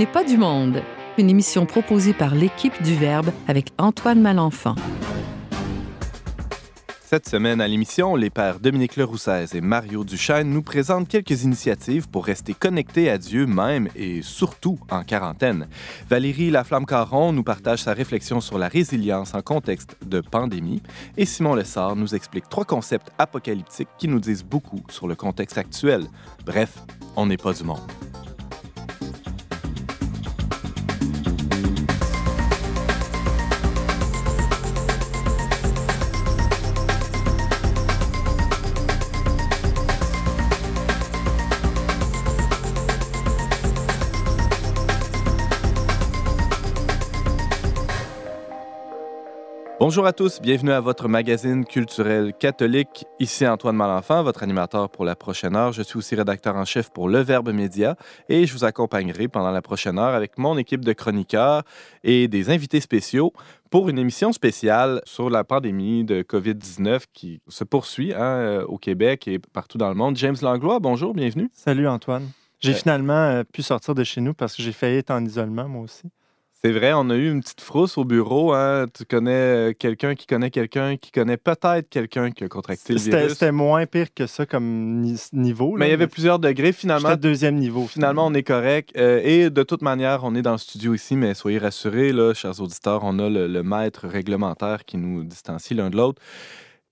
n'est pas du monde, une émission proposée par l'équipe du Verbe avec Antoine Malenfant. Cette semaine à l'émission, les pères Dominique Leroussez et Mario Duchesne nous présentent quelques initiatives pour rester connectés à Dieu même et surtout en quarantaine. Valérie Laflamme-Caron nous partage sa réflexion sur la résilience en contexte de pandémie et Simon Lessard nous explique trois concepts apocalyptiques qui nous disent beaucoup sur le contexte actuel. Bref, on n'est pas du monde. Bonjour à tous, bienvenue à votre magazine culturel catholique. Ici Antoine Malenfant, votre animateur pour la prochaine heure. Je suis aussi rédacteur en chef pour Le Verbe Média et je vous accompagnerai pendant la prochaine heure avec mon équipe de chroniqueurs et des invités spéciaux pour une émission spéciale sur la pandémie de COVID-19 qui se poursuit hein, euh, au Québec et partout dans le monde. James Langlois, bonjour, bienvenue. Salut Antoine. J'ai Euh, finalement euh, pu sortir de chez nous parce que j'ai failli être en isolement, moi aussi. C'est vrai, on a eu une petite frousse au bureau. Hein. Tu connais euh, quelqu'un qui connaît quelqu'un qui connaît peut-être quelqu'un qui a contracté le C'était virus. c'était moins pire que ça comme ni- niveau. Mais il y avait plusieurs degrés. Finalement, J'étais deuxième niveau. Finalement, on est correct. Euh, et de toute manière, on est dans le studio ici, mais soyez rassurés, là, chers auditeurs, on a le, le maître réglementaire qui nous distancie l'un de l'autre.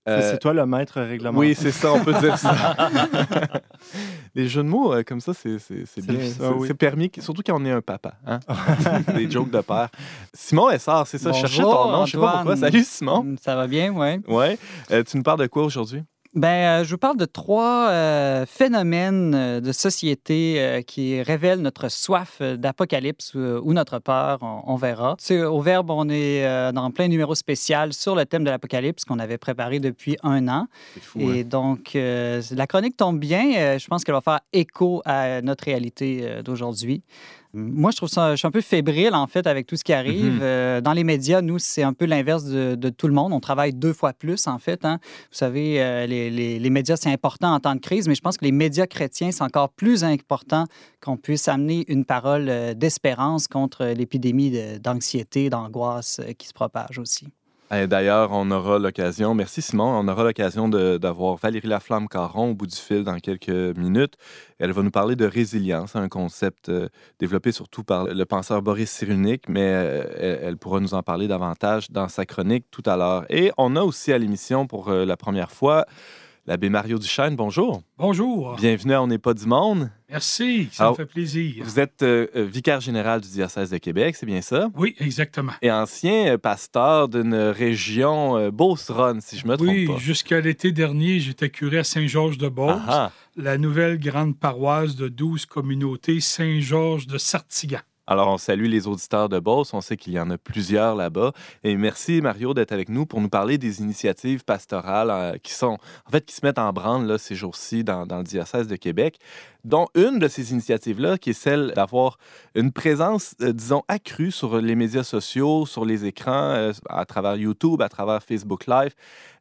Euh, C'est toi le maître réglementaire. oui, c'est ça, on peut dire ça. Les jeux de mots euh, comme ça, c'est c'est- c'est bien. C'est- ah oui. c'est permis, surtout quand on est un papa. Hein? Des jokes de père. Simon Essard, c'est ça. Je cherchais Bonjour, ton nom, je sais pas pourquoi. Salut Simon. Ça va bien, oui. Ouais. Euh, tu nous parles de quoi aujourd'hui? Ben, euh, je vous parle de trois euh, phénomènes euh, de société euh, qui révèlent notre soif d'apocalypse ou notre peur, on, on verra. Tu sais, au Verbe, on est dans plein numéro spécial sur le thème de l'apocalypse qu'on avait préparé depuis un an. Fou. Et hein? donc, euh, la chronique tombe bien. Je pense qu'elle va faire écho à notre réalité d'aujourd'hui. Moi, je trouve ça, je suis un peu fébrile, en fait, avec tout ce qui arrive. Mhm. Euh, dans les médias, nous, c'est un peu l'inverse de, de tout le monde. On travaille deux fois plus, en fait. hein. Vous savez, euh, les, les- les médias, c'est important en temps de crise, mais je pense que les médias chrétiens, c'est encore plus important qu'on puisse amener une parole euh, d'espérance contre l'épidémie d'anxiété, d'angoisse qui se propage aussi. Et D'ailleurs, on aura l'occasion, merci Simon, on aura l'occasion d'avoir Valérie Laflamme-Caron au bout du fil dans quelques minutes. Elle va nous parler de résilience, un concept euh, développé surtout par le penseur Boris Cyrulnik, mais euh, elle, elle pourra nous en parler davantage dans sa chronique tout à l'heure. Et on a aussi à l'émission pour euh, la première fois l'abbé Mario Duchesne. Bonjour. Bonjour. Bienvenue à On n'est pas du monde. Merci, ça Alors, me fait plaisir. Vous êtes euh, euh, vicaire général du diocèse de Québec, c'est bien ça? Oui, exactement. Et ancien euh, pasteur d'une région euh, Beauceronne, si je me trompe Oui, jusqu'à l'été dernier, j'étais curé à Saint-Georges-de-Beauce, Ah, ah. la nouvelle grande paroisse de 12 communautés Saint-Georges de Sartigan. Alors, on salue les auditeurs de Beauce. On sait qu'il y en a plusieurs là-bas. Et merci, Mario, d'être avec nous pour nous parler des initiatives pastorales euh, qui sont, en fait, qui se mettent en branle ces jours-ci dans le diocèse de Québec, dont une de ces initiatives-là qui est celle d'avoir une présence, euh, disons, accrue sur les médias sociaux, sur les écrans, euh, à travers YouTube, à travers Facebook Live,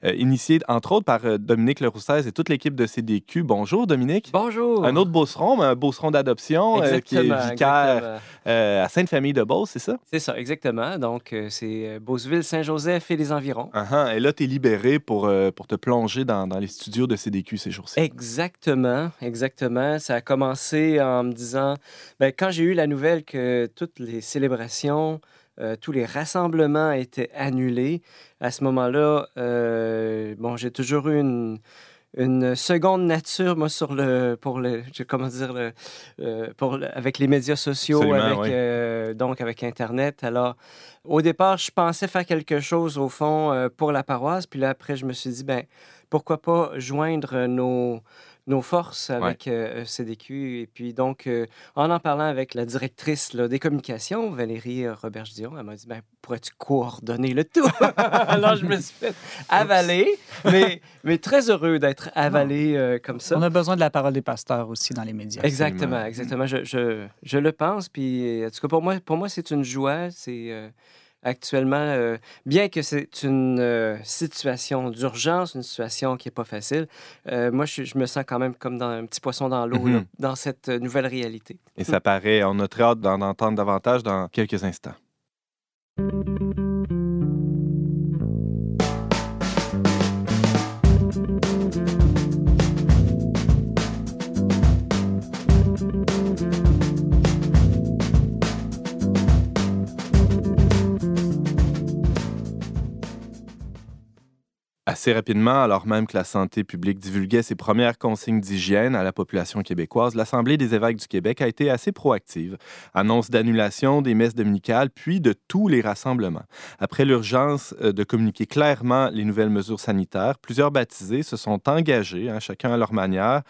euh, initiée entre autres par Dominique Leroussez et toute l'équipe de CDQ. Bonjour, Dominique. Bonjour. Un autre Beauceron, mais un Beauceron d'adoption qui est vicaire à Sainte-Famille de Beauce, c'est ça? C'est ça, exactement. Donc, c'est Beauceville, Saint-Joseph et les environs. Ah ah, Et là, tu es libéré pour, pour te plonger dans, dans les studios de CDQ ces jours-ci. Exactement, exactement. Ça a commencé en me disant, ben, quand j'ai eu la nouvelle que toutes les célébrations, euh, tous les rassemblements étaient annulés, à ce moment-là, euh, bon, j'ai toujours eu une, une seconde nature, moi, sur le, pour le, comment dire, le, euh, pour le- avec les médias sociaux, Absolument, avec, oui. euh, donc avec Internet. Alors, au départ, je pensais faire quelque chose, au fond, euh, pour la paroisse. Puis là, après, je me suis dit, ben, pourquoi pas joindre nos, nos forces avec euh, CDQ. Et puis, donc, euh, en en parlant avec la directrice là, des communications, Valérie euh, Robert-Dion, elle m'a dit, ben, pourrais-tu coordonner le tout? Alors, je me suis fait avaler, mais, mais très heureux d'être avalé euh, comme ça. On a besoin de la parole des pasteurs aussi dans les médias. Exactement, exactement. Je, je, je le pense. Puis, en tout cas, pour moi, pour moi c'est une joie. C'est, euh, actuellement, euh, bien que c'est une euh, situation d'urgence, une situation qui n'est pas facile, euh, moi, je, je me sens quand même comme dans un petit poisson dans l'eau, Mhm. dans cette nouvelle réalité. Et ça paraît, on a très hâte d'en entendre davantage dans quelques instants. Assez rapidement, alors même que la santé publique divulguait ses premières consignes d'hygiène à la population québécoise, l'Assemblée des évêques du Québec a été assez proactive. Annonce d'annulation des messes dominicales, puis de tous les rassemblements. Après l'urgence euh, de communiquer clairement les nouvelles mesures sanitaires, plusieurs baptisés se sont engagés, hein, chacun à leur manière,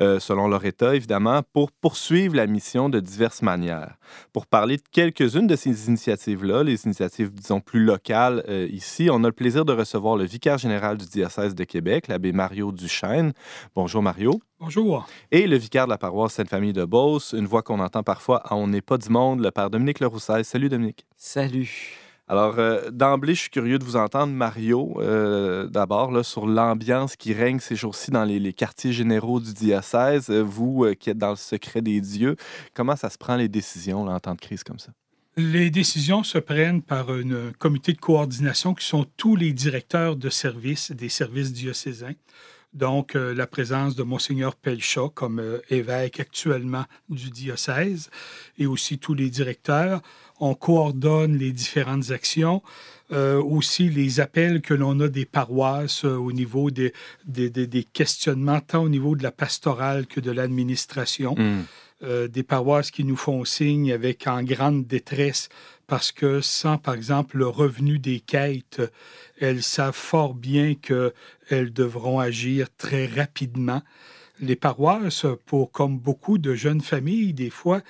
euh, selon leur État évidemment, pour poursuivre la mission de diverses manières. Pour parler de quelques-unes de ces initiatives-là, les initiatives, disons, plus locales euh, ici, on a le plaisir de recevoir le vicaire général du diocèse de Québec, l'abbé Mario Duchesne. Bonjour Mario. Bonjour. Et le vicaire de la paroisse Sainte-Famille de Beauce, une voix qu'on entend parfois à On n'est pas du monde, le père Dominique Leroussel. Salut Dominique. Salut. Alors, euh, d'emblée, je suis curieux de vous entendre, Mario, euh, d'abord, là, sur l'ambiance qui règne ces jours-ci dans les, les quartiers généraux du diocèse. Euh, vous euh, qui êtes dans le secret des dieux, comment ça se prend les décisions là, en temps de crise comme ça? Les décisions se prennent par un comité de coordination qui sont tous les directeurs de services des services diocésains. Donc, euh, la présence de Monseigneur Pelchat comme euh, évêque actuellement du diocèse et aussi tous les directeurs. On coordonne les différentes actions, euh, aussi les appels que l'on a des paroisses au niveau des, des questionnements, tant au niveau de la pastorale que de l'administration Hmm. Euh, des paroisses qui nous font signe avec en grande détresse parce que sans, par exemple, le revenu des quêtes, elles savent fort bien qu'elles devront agir très rapidement. Les paroisses, pour comme beaucoup de jeunes familles, des fois,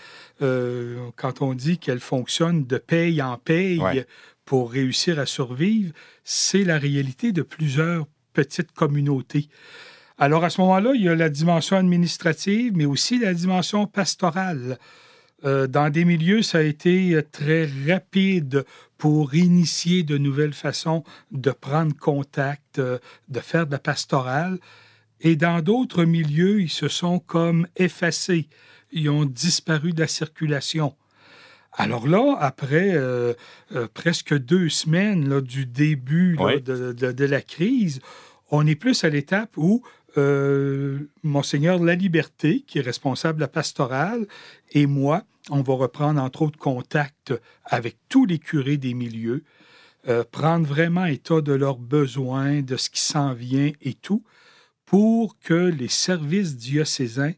euh, quand on dit qu'elles fonctionnent de paye en paye Ouais. pour réussir à survivre, c'est la réalité de plusieurs petites communautés. Alors à ce moment-là, il y a la dimension administrative, mais aussi la dimension pastorale. Euh, dans des milieux, ça a été euh, très rapide pour initier de nouvelles façons de prendre contact, euh, de faire de la pastorale. Et dans d'autres milieux, ils se sont comme effacés. Ils ont disparu de la circulation. Alors là, après euh, presque deux semaines là, du début là, Oui. de, de- de la crise, on est plus à l'étape où Monseigneur La Liberté, qui est responsable de la pastorale, et moi, on va reprendre entre autres contact avec tous les curés des milieux, euh, prendre vraiment état de leurs besoins, de ce qui s'en vient et tout, pour que les services diocésains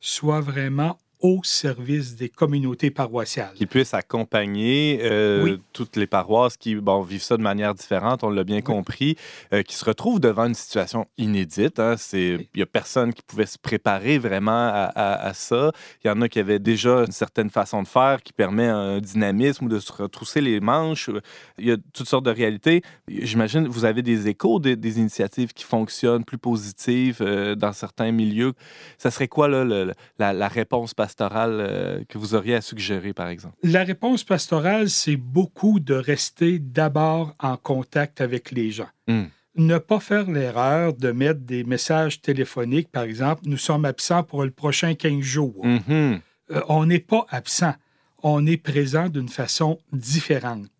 soient vraiment au service des communautés paroissiales. Qui puisse accompagner euh, Oui. toutes les paroisses qui bon, vivent ça de manière différente, on l'a bien compris, euh, qui se retrouvent devant une situation inédite. hein. Il n'y a personne qui pouvait se préparer vraiment à, à- à ça. Il y en a qui avaient déjà une certaine façon de faire qui permet un dynamisme ou de se retrousser les manches. Il y a toutes sortes de réalités. J'imagine vous avez des échos des, des initiatives qui fonctionnent, plus positives euh, dans certains milieux. Ça serait quoi là, le- la, la réponse pastorale euh, que vous auriez à suggérer, par exemple? La réponse pastorale, c'est beaucoup de rester d'abord en contact avec les gens. Hmm. Ne pas faire l'erreur de mettre des messages téléphoniques, par exemple, nous sommes absents pour le prochain 15 jours. Mhm. Euh, on n'est pas absent, on est présent d'une façon différente.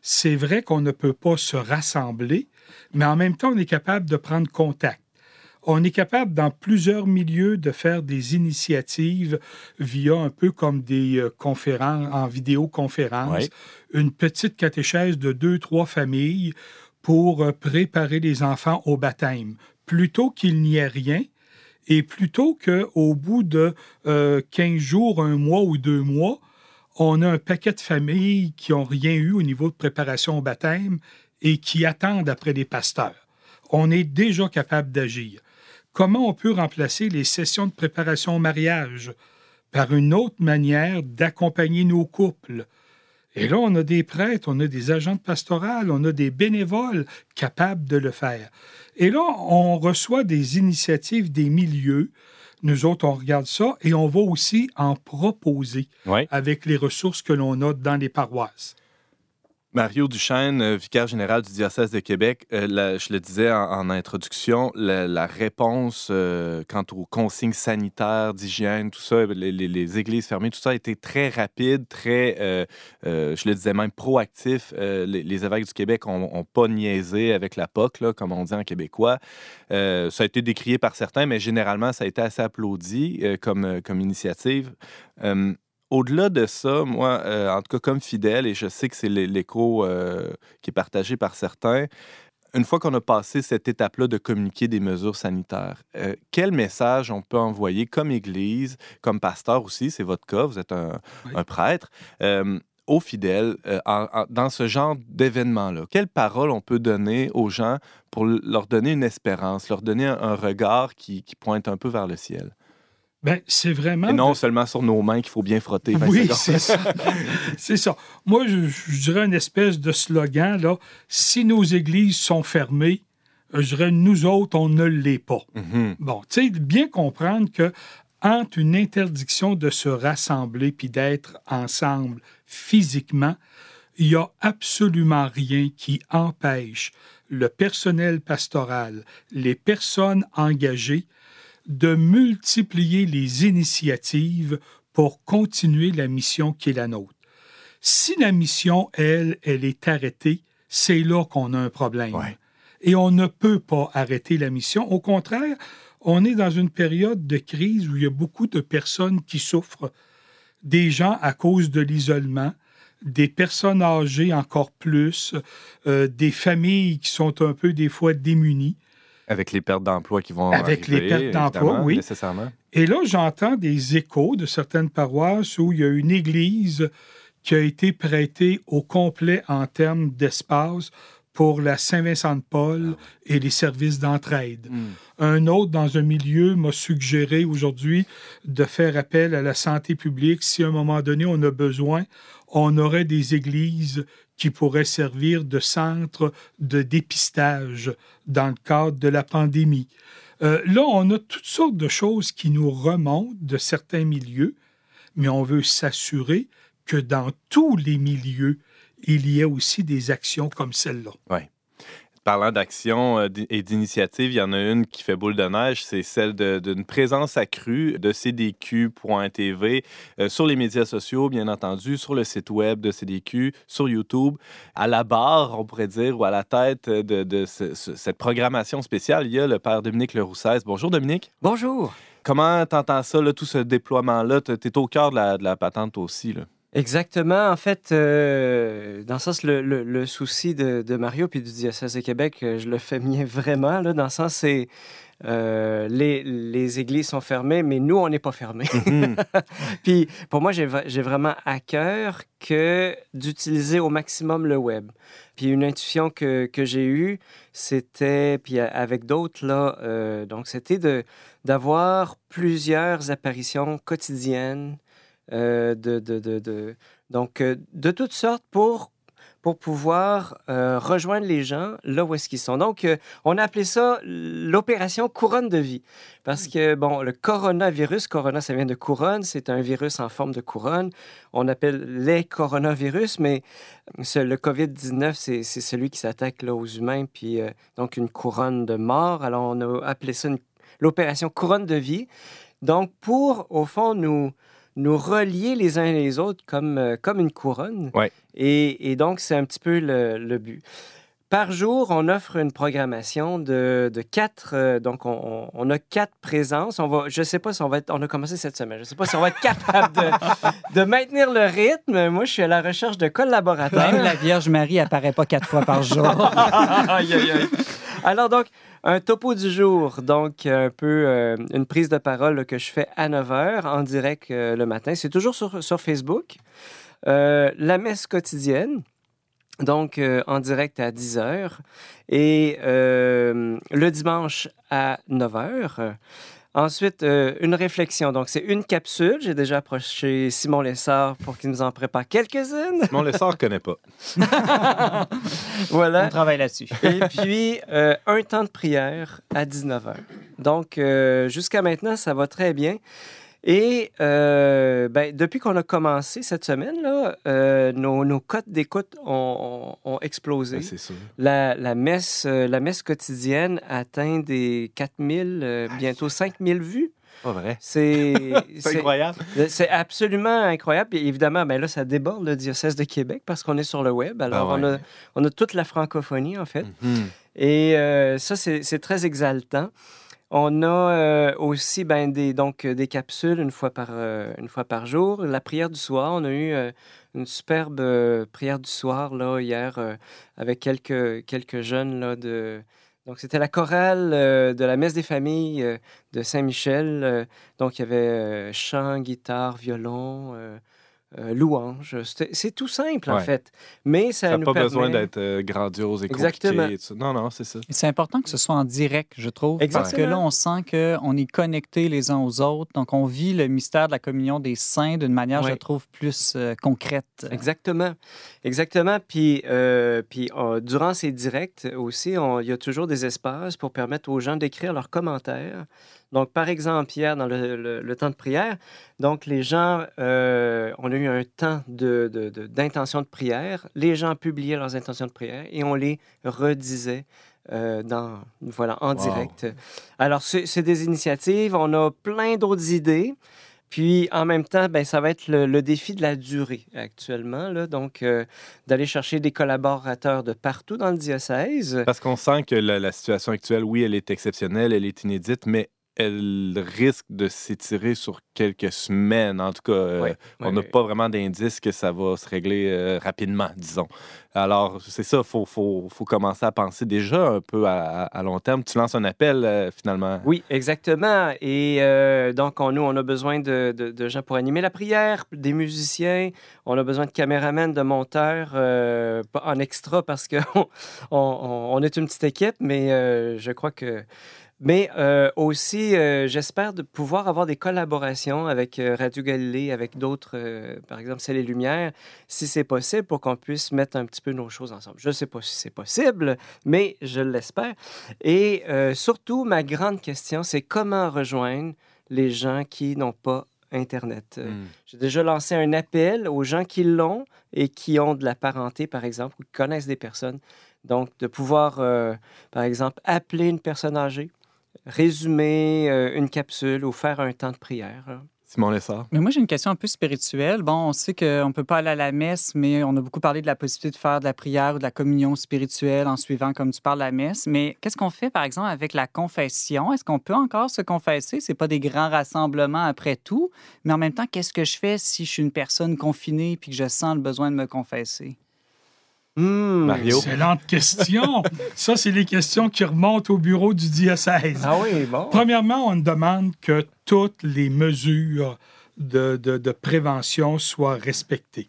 C'est vrai qu'on ne peut pas se rassembler, mais en même temps, on est capable de prendre contact. On est capable, dans plusieurs milieux, de faire des initiatives via un peu comme des euh, conférences, en vidéoconférence, une petite catéchèse de deux, trois familles pour euh, préparer les enfants au baptême. Plutôt qu'il n'y ait rien, et plutôt qu'au bout de euh, 15 jours, un mois ou deux mois, on a un paquet de familles qui n'ont rien eu au niveau de préparation au baptême et qui attendent après les pasteurs. On est déjà capable d'agir. Comment on peut remplacer les sessions de préparation au mariage par une autre manière d'accompagner nos couples? Et là, on a des prêtres, on a des agents de pastoral, on a des bénévoles capables de le faire. Et là, on reçoit des initiatives des milieux. Nous autres, on regarde ça et on va aussi en proposer Ouais. avec les ressources que l'on a dans les paroisses. Mario Duchesne, euh, vicaire général du diocèse de Québec, euh, je le disais en, introduction, la, réponse euh, quant aux consignes sanitaires, d'hygiène, tout ça, les, églises fermées, tout ça a été très rapide, très, je le disais même, proactif. Les, évêques du Québec n'ont pas niaisé avec la POC, comme on dit en québécois. ça a été décrié par certains, mais généralement, ça a été assez applaudi comme, comme initiative au-delà de ça, moi, euh, en tout cas comme fidèle, et je sais que c'est l'écho euh, qui est partagé par certains, une fois qu'on a passé cette étape-là de communiquer des mesures sanitaires, euh, quel message on peut envoyer comme Église, comme pasteur aussi, c'est votre cas, vous êtes un, prêtre, aux fidèles dans ce genre d'événement-là? Quelle parole on peut donner aux gens pour leur donner une espérance, leur donner un, regard qui pointe un peu vers le ciel? Ben, c'est vraiment. Et non seulement sur nos mains qu'il faut bien frotter. oui, c'est ça. c'est ça. Moi, je, dirais une espèce de slogan, là. Si nos églises sont fermées, euh, je dirais nous autres, on ne l'est pas. Mm-hmm. Bon, tu sais, bien comprendre que entre une interdiction de se rassembler puis d'être ensemble physiquement, il n'y a absolument rien qui empêche le personnel pastoral, les personnes engagées de multiplier les initiatives pour continuer la mission qui est la nôtre. Si la mission, elle, elle est arrêtée, c'est là qu'on a un problème. Et on ne peut pas arrêter la mission. Au contraire, on est dans une période de crise où il y a beaucoup de personnes qui souffrent, des gens à cause de l'isolement, des personnes âgées encore plus, euh, des familles qui sont un peu des fois démunies. Avec les pertes d'emploi qui vont Avec les pertes d'emploi, oui. Nécessairement. Et là, j'entends des échos de certaines paroisses où il y a une église qui a été prêtée au complet en termes d'espace pour la Saint-Vincent-de-Paul et les services d'entraide. Hmm. Un autre, dans un milieu, m'a suggéré aujourd'hui de faire appel à la santé publique. Si à un moment donné, on a besoin, on aurait des églises qui pourraient servir de centre de dépistage dans le cadre de la pandémie. Euh, là, on a toutes sortes de choses qui nous remontent de certains milieux, mais on veut s'assurer que dans tous les milieux, il y a aussi des actions comme celle-là. Parlant d'action euh, et d'initiative, il y en a une qui fait boule de neige, c'est celle d'une présence accrue de CDQ.tv euh, sur les médias sociaux, bien entendu, sur le site web de CDQ, sur YouTube. À la barre, on pourrait dire, ou à la tête de, cette programmation spéciale, il y a le père Dominique Leroussès. Bonjour Dominique. Bonjour. Comment t'entends ça, tout ce déploiement-là? Tu es au cœur de la, de la patente aussi. Là. Exactement. En fait, euh, dans le sens, le, souci de, Mario puis du diocèse de Québec, euh, je le fais mien vraiment. Là, dans le sens, c'est euh, les, églises sont fermées, mais nous, on n'est pas fermés. Mhm. puis pour moi, j'ai vraiment à cœur que d'utiliser au maximum le web. Puis une intuition que, que j'ai eue, c'était, puis avec d'autres, là, donc c'était d'avoir plusieurs apparitions quotidiennes de, de, de, donc, euh, de toutes sortes pour pour pouvoir euh, rejoindre les gens là où est-ce qu'ils sont. Donc, on a appelé ça l'opération couronne de vie. Parce que, bon, le coronavirus, corona, ça vient de couronne, c'est un virus en forme de couronne. On appelle les coronavirus, mais le COVID-19, c'est celui qui s'attaque aux humains, puis donc une couronne de mort. Alors, on a appelé ça l'opération couronne de vie. Donc, pour, au fond, nous nous relier les uns les autres comme, euh, comme une couronne. Et, et, donc, c'est un petit peu le, le, but. Par jour, on offre une programmation de, de quatre. Euh, donc, on, on, a quatre présences. On va, je ne sais pas si on va être. On a commencé cette semaine. Je ne sais pas si on va être capable de, de, maintenir le rythme. Moi, je suis à la recherche de collaborateurs. Même la Vierge Marie apparaît pas quatre fois par jour. aïe, aïe, aïe. Alors, donc, un topo du jour, donc un peu euh, une prise de parole que je fais à 9 h en direct euh, le matin. C'est toujours sur, sur Facebook. Euh, la messe quotidienne, donc en direct à 10 h. Et le dimanche à 9 h. Ensuite, euh, une réflexion. Donc, c'est une capsule. J'ai déjà approché Simon Lessard pour qu'il nous en prépare quelques-unes. Simon Lessard ne connaît pas. voilà. On travaille là-dessus. Et puis, euh, un temps de prière à 19h. Donc, euh, jusqu'à maintenant, ça va très bien. Et euh, ben, depuis qu'on a commencé cette semaine, là, euh, nos, nos cotes d'écoute ont, ont, ont explosé. Ben, sûr. La, la, messe, euh, la messe quotidienne atteint des 4000, euh, bientôt 5000 vues. Pas vrai. C'est incroyable. C'est absolument incroyable. Puis évidemment, ben là, ça déborde le diocèse de Québec parce qu'on est sur le web. Alors, Ah ouais. on, a, on a toute la francophonie, en fait. Mhm. Et euh, ça, c'est très exaltant. On a euh, aussi ben, des, donc, euh, des capsules une fois, par, euh, une fois par jour. La prière du soir, on a eu une superbe prière du soir là, hier avec quelques, quelques jeunes. Là, de... Donc, c'était la chorale de la messe des familles de Saint-Michel. Donc, il y avait chant, guitare, violon, euh, louange. C'est tout simple, en fait. Mais ça, Ça n'a nous pas permet... besoin d'être euh, grandiose et compliqué. Exactement. et tout ça. Non, non, c'est ça. C'est important que ce soit en direct, je trouve, parce que Exactement. là, on sent qu'on est connectés les uns aux autres. Donc, on vit le mystère de la communion des saints d'une manière, je trouve, plus euh, concrète. Exactement. Exactement. Puis, euh, puis euh, durant ces directs aussi, on- il y a toujours des espaces pour permettre aux gens d'écrire leurs commentaires. Donc, par exemple, hier, dans le, le- le temps de prière, donc les gens, euh, on a eu un temps de- de- de- d'intention de, prière. Les gens publiaient leurs intentions de prière et on les redisait. euh, dans, voilà, en Wow. direct. Alors, c'est c'est des initiatives. On a plein d'autres idées. Puis, en même temps, ben, ça va être le, le défi de la durée actuellement. Là. Donc, euh, d'aller chercher des collaborateurs de partout dans le diocèse. Parce qu'on sent que la, la situation actuelle, oui, elle est exceptionnelle, elle est inédite, mais elle risque de s'étirer sur quelques semaines. En tout cas, euh, on n'a pas vraiment d'indice que ça va se régler euh, rapidement, disons. Alors, c'est ça, il faut, faut, faut commencer à penser déjà un peu à, long terme. Tu lances un appel, euh, finalement. Oui, exactement. Et donc, on, nous, on a besoin de, de- de gens pour animer la prière, des musiciens. On a besoin de caméramans, de monteurs, pas en extra parce qu'on on, est une petite équipe, mais je crois que... Mais euh, aussi, euh, j'espère de pouvoir avoir des collaborations avec euh, Radio Galilée, avec d'autres, par exemple, C'est les Lumières, si c'est possible, pour qu'on puisse mettre un petit peu nos choses ensemble. Je ne sais pas si c'est possible, mais je l'espère. Et surtout, ma grande question, c'est comment rejoindre les gens qui n'ont pas Internet? Euh, Hmm. J'ai déjà lancé un appel aux gens qui l'ont et qui ont de la parenté, par exemple, ou qui connaissent des personnes. Donc, de pouvoir, euh, par exemple, appeler une personne âgée, résumer euh, une capsule ou faire un temps de prière. là. Simon Lessard. Mais moi, j'ai une question un peu spirituelle. Bon, on sait qu'on ne peut pas aller à la messe, mais on a beaucoup parlé de la possibilité de faire de la prière ou de la communion spirituelle en suivant, comme tu parles, la messe. Mais qu'est-ce qu'on fait, par exemple, avec la confession? Est-ce qu'on peut encore se confesser? Ce pas des grands rassemblements après tout. Mais en même temps, qu'est-ce que je fais si je suis une personne confinée puis que je sens le besoin de me confesser? Hmm. Mario. Excellente question. Ça, c'est les questions qui remontent au bureau du diocèse. Ah oui, bon. Premièrement, on demande que toutes les mesures de, de- de prévention soient respectées.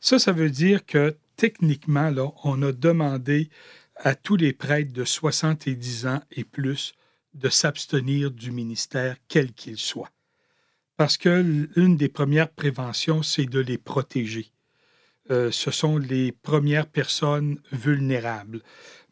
Ça, ça veut dire que techniquement, là, on a demandé à tous les prêtres de 70 ans et plus de s'abstenir du ministère, quel qu'il soit. Parce que l'une des premières préventions, c'est de les protéger. Euh, ce sont les premières personnes vulnérables.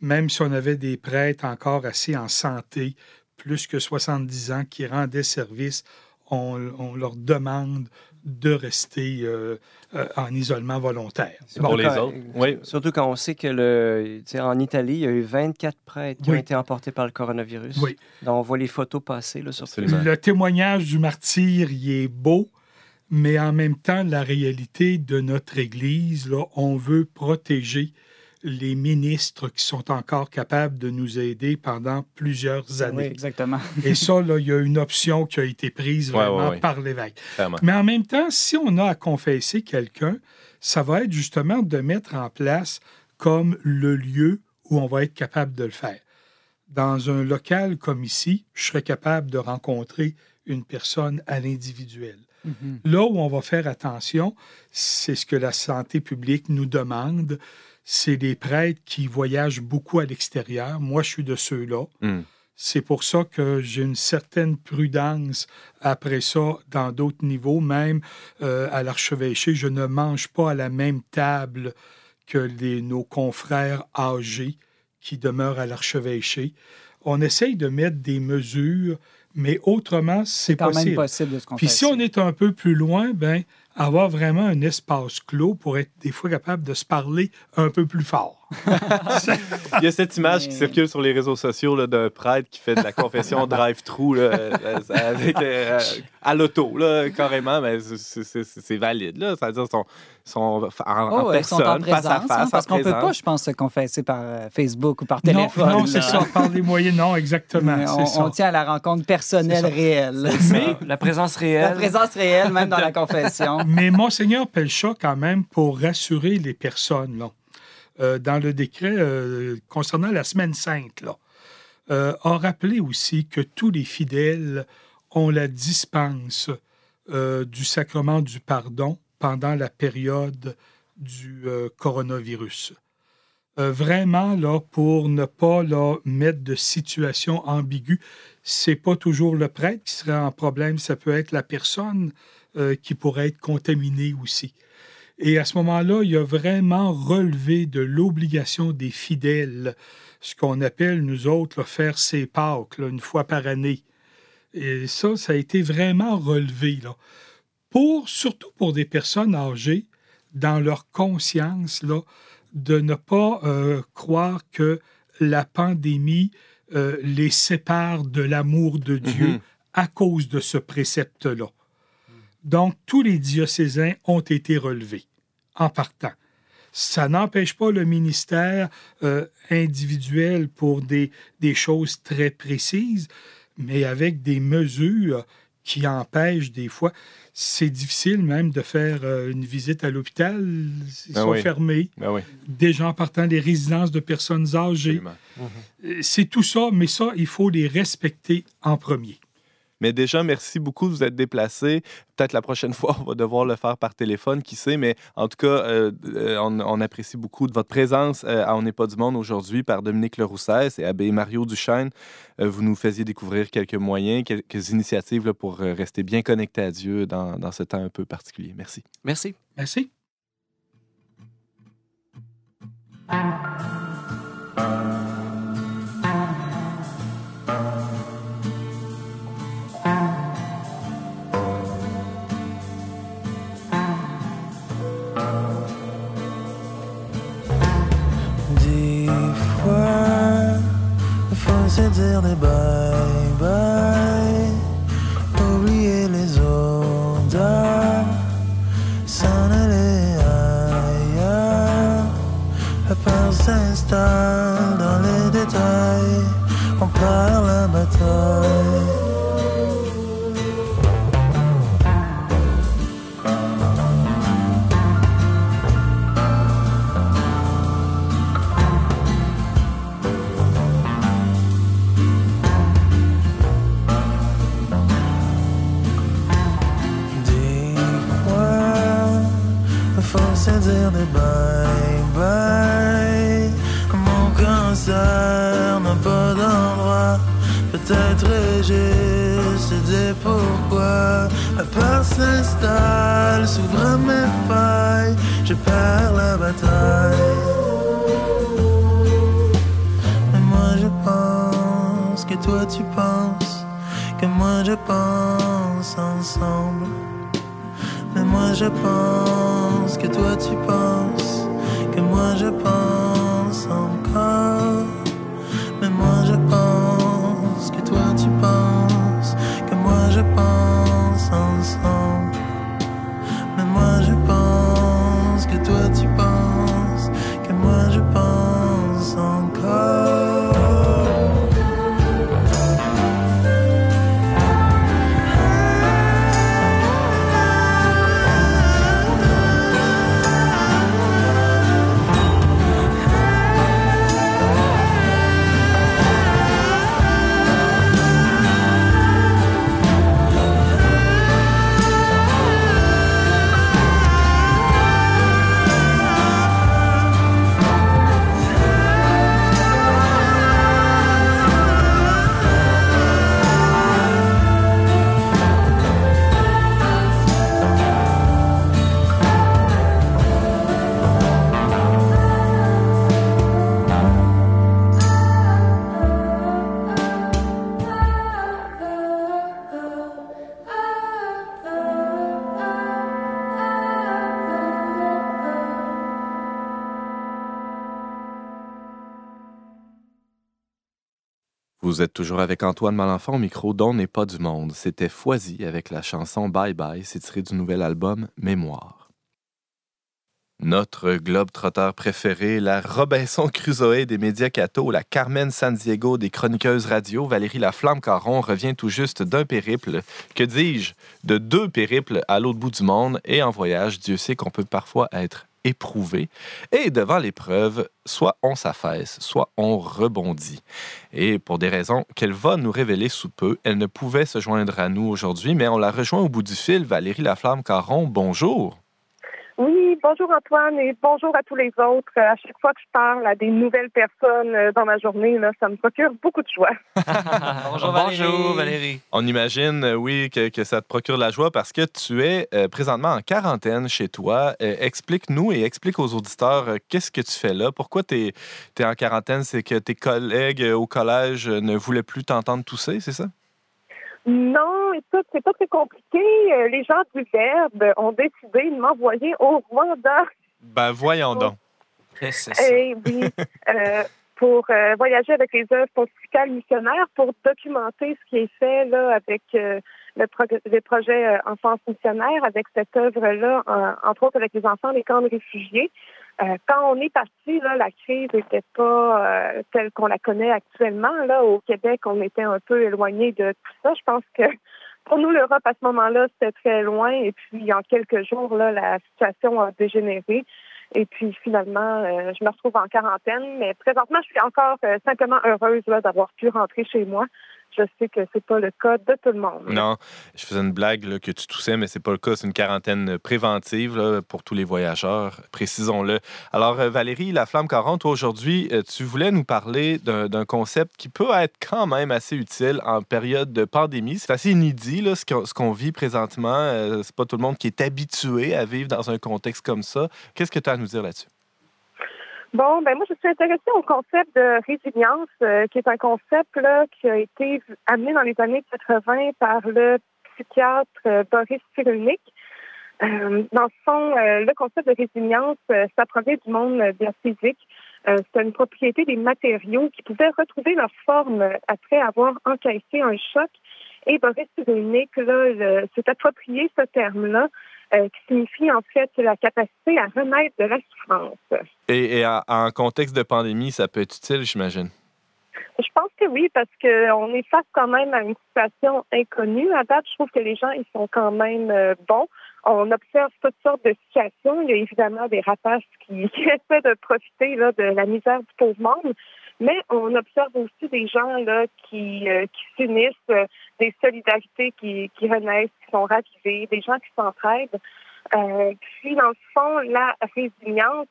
Même si on avait des prêtres encore assez en santé, plus que 70 ans, qui rendaient service, on, on leur demande de rester euh, euh, en isolement volontaire. Surtout Pour les quand- autres, oui. Surtout quand on sait que le, en Italie, il y a eu 24 prêtres qui Oui. ont été emportés par le coronavirus. Oui. Donc, on voit les photos passer là, sur. Le témoignage du martyr, il est beau, mais en même temps, la réalité de notre Église, là, on veut protéger les ministres qui sont encore capables de nous aider pendant plusieurs Oui, années. exactement. Et ça, là, il y a une option qui a été prise Ouais, ouais, vraiment ouais. par l'évêque. Mais en même temps, si on a à confesser quelqu'un, ça va être justement de mettre en place comme le lieu où on va être capable de le faire. Dans un local comme ici, je serais capable de rencontrer une personne à l'individuel. Mhm. Là où on va faire attention, c'est ce que la santé publique nous demande, c'est des prêtres qui voyagent beaucoup à l'extérieur. Moi, je suis de ceux-là. Hmm. C'est pour ça que j'ai une certaine prudence après ça dans d'autres niveaux, même euh, à l'archevêché. Je ne mange pas à la même table que les- nos confrères âgés qui demeurent à l'archevêché. On essaye de mettre des mesures, mais autrement, c'est quand possible. même possible de se Puis si on est un peu plus loin, ben avoir vraiment un espace clos pour être des fois capable de se parler un peu plus fort. Il y a cette image qui circule sur les réseaux sociaux là, d'un prêtre qui fait de la confession drive-thru là, euh, avec, euh, à l'auto, là, carrément, mais c'est- c'est c'est valide. Là. C'est-à-dire sont, sont en, Oh, en sont personne, en face à présence, face, hein, parce qu'on peut pas, je pense, se confesser par euh, Facebook ou par non, téléphone. non, c'est là. ça, par les moyens, non, exactement. C'est on, ça. on tient à la rencontre personnelle C'est réelle. Mais, La présence La réelle. présence réelle, même dans la confession. mais Monseigneur Pelchat, quand même, pour rassurer les personnes, là, euh, dans le décret euh, concernant la semaine sainte, là, euh, a rappelé aussi que tous les fidèles ont la dispense euh, du sacrement du pardon pendant la période du euh, coronavirus. Euh, vraiment, là, pour ne pas là, mettre de situation ambiguë, c'est pas toujours le prêtre qui serait en problème, ça peut être la personne euh, qui pourrait être contaminée aussi. Et à ce moment-là, il a vraiment relevé de l'obligation des fidèles, ce qu'on appelle, nous autres, là, faire ses Pâques, là, une fois par année. Et ça, ça a été vraiment relevé. Là. Pour, surtout pour des personnes âgées, dans leur conscience, là, de ne pas euh, croire que la pandémie euh, les sépare de l'amour de Dieu Mhm. à cause de ce précepte-là. Donc, tous les diocésains ont été relevés en partant. Ça n'empêche pas le ministère euh, individuel pour des, des choses très précises, mais avec des mesures qui empêchent des fois. C'est difficile même de faire euh, une visite à l'hôpital. Ils Ah sont oui. fermés. Ben oui, Déjà en partant des résidences de personnes âgées. Euh, C'est tout ça, mais ça, il faut les respecter en premier. Mais déjà, merci beaucoup de vous être déplacé. Peut-être la prochaine fois, on va devoir le faire par téléphone, qui sait. Mais en tout cas, euh, euh, on, on apprécie beaucoup de votre présence euh, à On n'est pas du monde aujourd'hui par Dominique Leroussès et Abbé Mario Duchesne. Euh, vous nous faisiez découvrir quelques moyens, quelques initiatives là, pour rester bien connecté à Dieu dans, dans ce temps un peu particulier. Merci. Merci. Merci. Des dire des bye Peut-être juste dire pourquoi. La peur s'installe, s'ouvre mes failles. Je perds la bataille. Mais moi je pense que toi tu penses que moi je pense ensemble. Mais moi je pense que toi tu penses que moi je pense Vous êtes toujours avec Antoine Malenfant au micro d'On n'est pas du monde. C'était Foisy avec la chanson Bye Bye, c'est tiré du nouvel album Mémoire. Notre globe-trotteur préféré, la Robinson Crusoe des médias cathos, la Carmen San Diego des chroniqueuses radio, Valérie Laflamme-Caron revient tout juste d'un périple, que dis-je, de deux périples à l'autre bout du monde et en voyage. Dieu sait qu'on peut parfois être éprouvé. Et devant l'épreuve, soit on s'affaisse, soit on rebondit. Et pour des raisons qu'elle va nous révéler sous peu, elle ne pouvait se joindre à nous aujourd'hui, mais on la rejoint au bout du fil. Valérie Laflamme-Caron, bonjour. Oui, bonjour Antoine et bonjour à tous les autres. À chaque fois que je parle à des nouvelles personnes euh, dans ma journée, là, ça me procure beaucoup de joie. bonjour, Valérie. Valérie. On imagine, euh, oui, que, que, ça te procure de la joie parce que tu es euh, présentement en quarantaine chez toi. explique-nous et explique aux auditeurs qu'est-ce que tu fais là? Pourquoi tu es, en quarantaine? C'est que tes collègues au collège ne voulaient plus t'entendre tousser, c'est ça? Non, écoute, c'est pas très compliqué. Euh, les gens du Verbe ont décidé de m'envoyer au Rwanda. Ben, voyons donc. Eh oui, euh, pour euh, voyager avec les œuvres pontificales missionnaires, pour documenter ce qui est fait là avec le, les projets Enfance missionnaire, avec cette œuvre-là, entre autres avec les enfants des camps de réfugiés. Euh, quand on est parti, là, la crise n'était pas euh, telle qu'on la connaît actuellement. Là, au Québec, on était un peu éloigné de tout ça. Je pense que pour nous, l'Europe, à ce moment-là, c'était très loin. Et puis, en quelques jours, là, la situation a dégénéré. Et puis, finalement, euh, je me retrouve en quarantaine. Mais présentement, je suis encore simplement heureuse d'avoir pu rentrer chez moi je sais que c'est pas le cas de tout le monde. Non, je faisais une blague là, que tu toussais, mais c'est pas le cas. C'est une quarantaine préventive pour tous les voyageurs, précisons-le. Alors, euh, Valérie, la flamme 40, toi aujourd'hui, euh, tu voulais nous parler d'un concept qui peut être quand même assez utile en période de pandémie. C'est assez inédit là, ce qu'on vit présentement. Euh, c'est pas tout le monde qui est habitué à vivre dans un contexte comme ça. Qu'est-ce que tu as à nous dire là-dessus? Bon, ben moi, je suis intéressée au concept de résilience, euh, qui est un concept là, qui a été amené dans les années 80 par le psychiatre euh, Boris Cyrulnik. Euh, dans le fond, le concept de résilience, ça provient du monde biophysique. c'est une propriété des matériaux qui pouvaient retrouver leur forme après avoir encaissé un choc. Et Boris Cyrulnik, s'est approprié ce terme-là euh, qui signifie en fait la capacité à renaître de la souffrance. Et, en, contexte de pandémie, ça peut être utile, j'imagine. Je pense que oui, parce qu'on est face quand même à une situation inconnue. À date, je trouve que les gens, ils sont quand même euh, bons. On observe toutes sortes de situations. Il y a évidemment des rapaces qui, essaient de profiter là, de la misère du pauvre monde. Mais on observe aussi des gens là qui, euh, qui s'unissent, euh, des solidarités qui, qui renaissent, qui sont ravivées, des gens qui s'entraident. Euh, puis dans le fond, la résilience,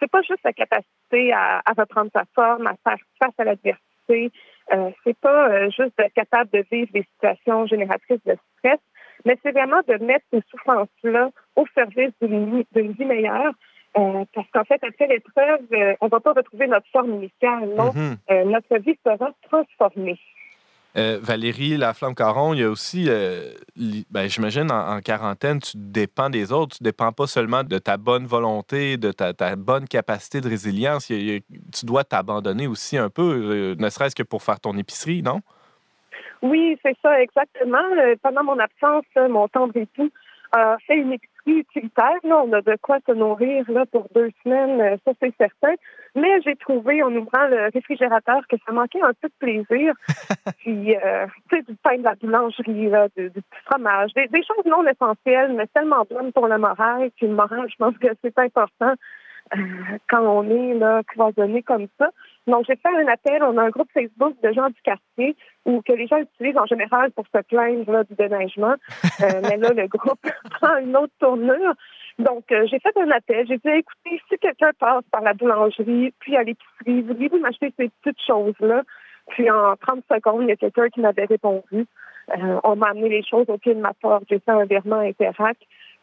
c'est pas juste la capacité à, à, reprendre sa forme, à faire face à l'adversité. Euh, c'est pas juste d'être capable de vivre des situations génératrices de stress, mais c'est vraiment de mettre ces souffrances-là au service d'une vie meilleure, euh, parce qu'en fait, après l'épreuve, euh, on ne va pas retrouver notre forme initiale, non. Euh, notre vie sera transformée. Valérie Laflamme-Caron, il y a aussi, ben, j'imagine, en, quarantaine, tu dépends des autres. Tu ne dépends pas seulement de ta bonne volonté, de ta, bonne capacité de résilience. tu dois t'abandonner aussi un peu, ne serait-ce que pour faire ton épicerie, non? Oui, c'est ça, exactement. pendant mon absence, mon tendre époux a fait une utilitaire. Là. On a de quoi se nourrir là, pour deux semaines, euh, ça c'est certain. Mais j'ai trouvé en ouvrant le réfrigérateur que ça manquait un peu de plaisir. Puis, euh, tu sais, du pain de la boulangerie, là, du, du fromage, des, des, choses non essentielles, mais tellement bonnes pour le moral. Puis le moral, je pense que c'est important euh, quand on est là, cloisonné comme ça. Donc, j'ai fait un appel. On a un groupe Facebook de gens du quartier ou que les gens utilisent en général pour se plaindre là, du déneigement. Euh, mais là, le groupe prend une autre tournure. Donc, euh, j'ai fait un appel. J'ai dit, écoutez, si quelqu'un passe par la boulangerie, puis à l'épicerie, voulez-vous m'acheter ces petites choses-là? Puis en 30 secondes, il y a quelqu'un qui m'avait répondu. on m'a amené les choses au pied de ma porte. J'ai fait un virement Interac.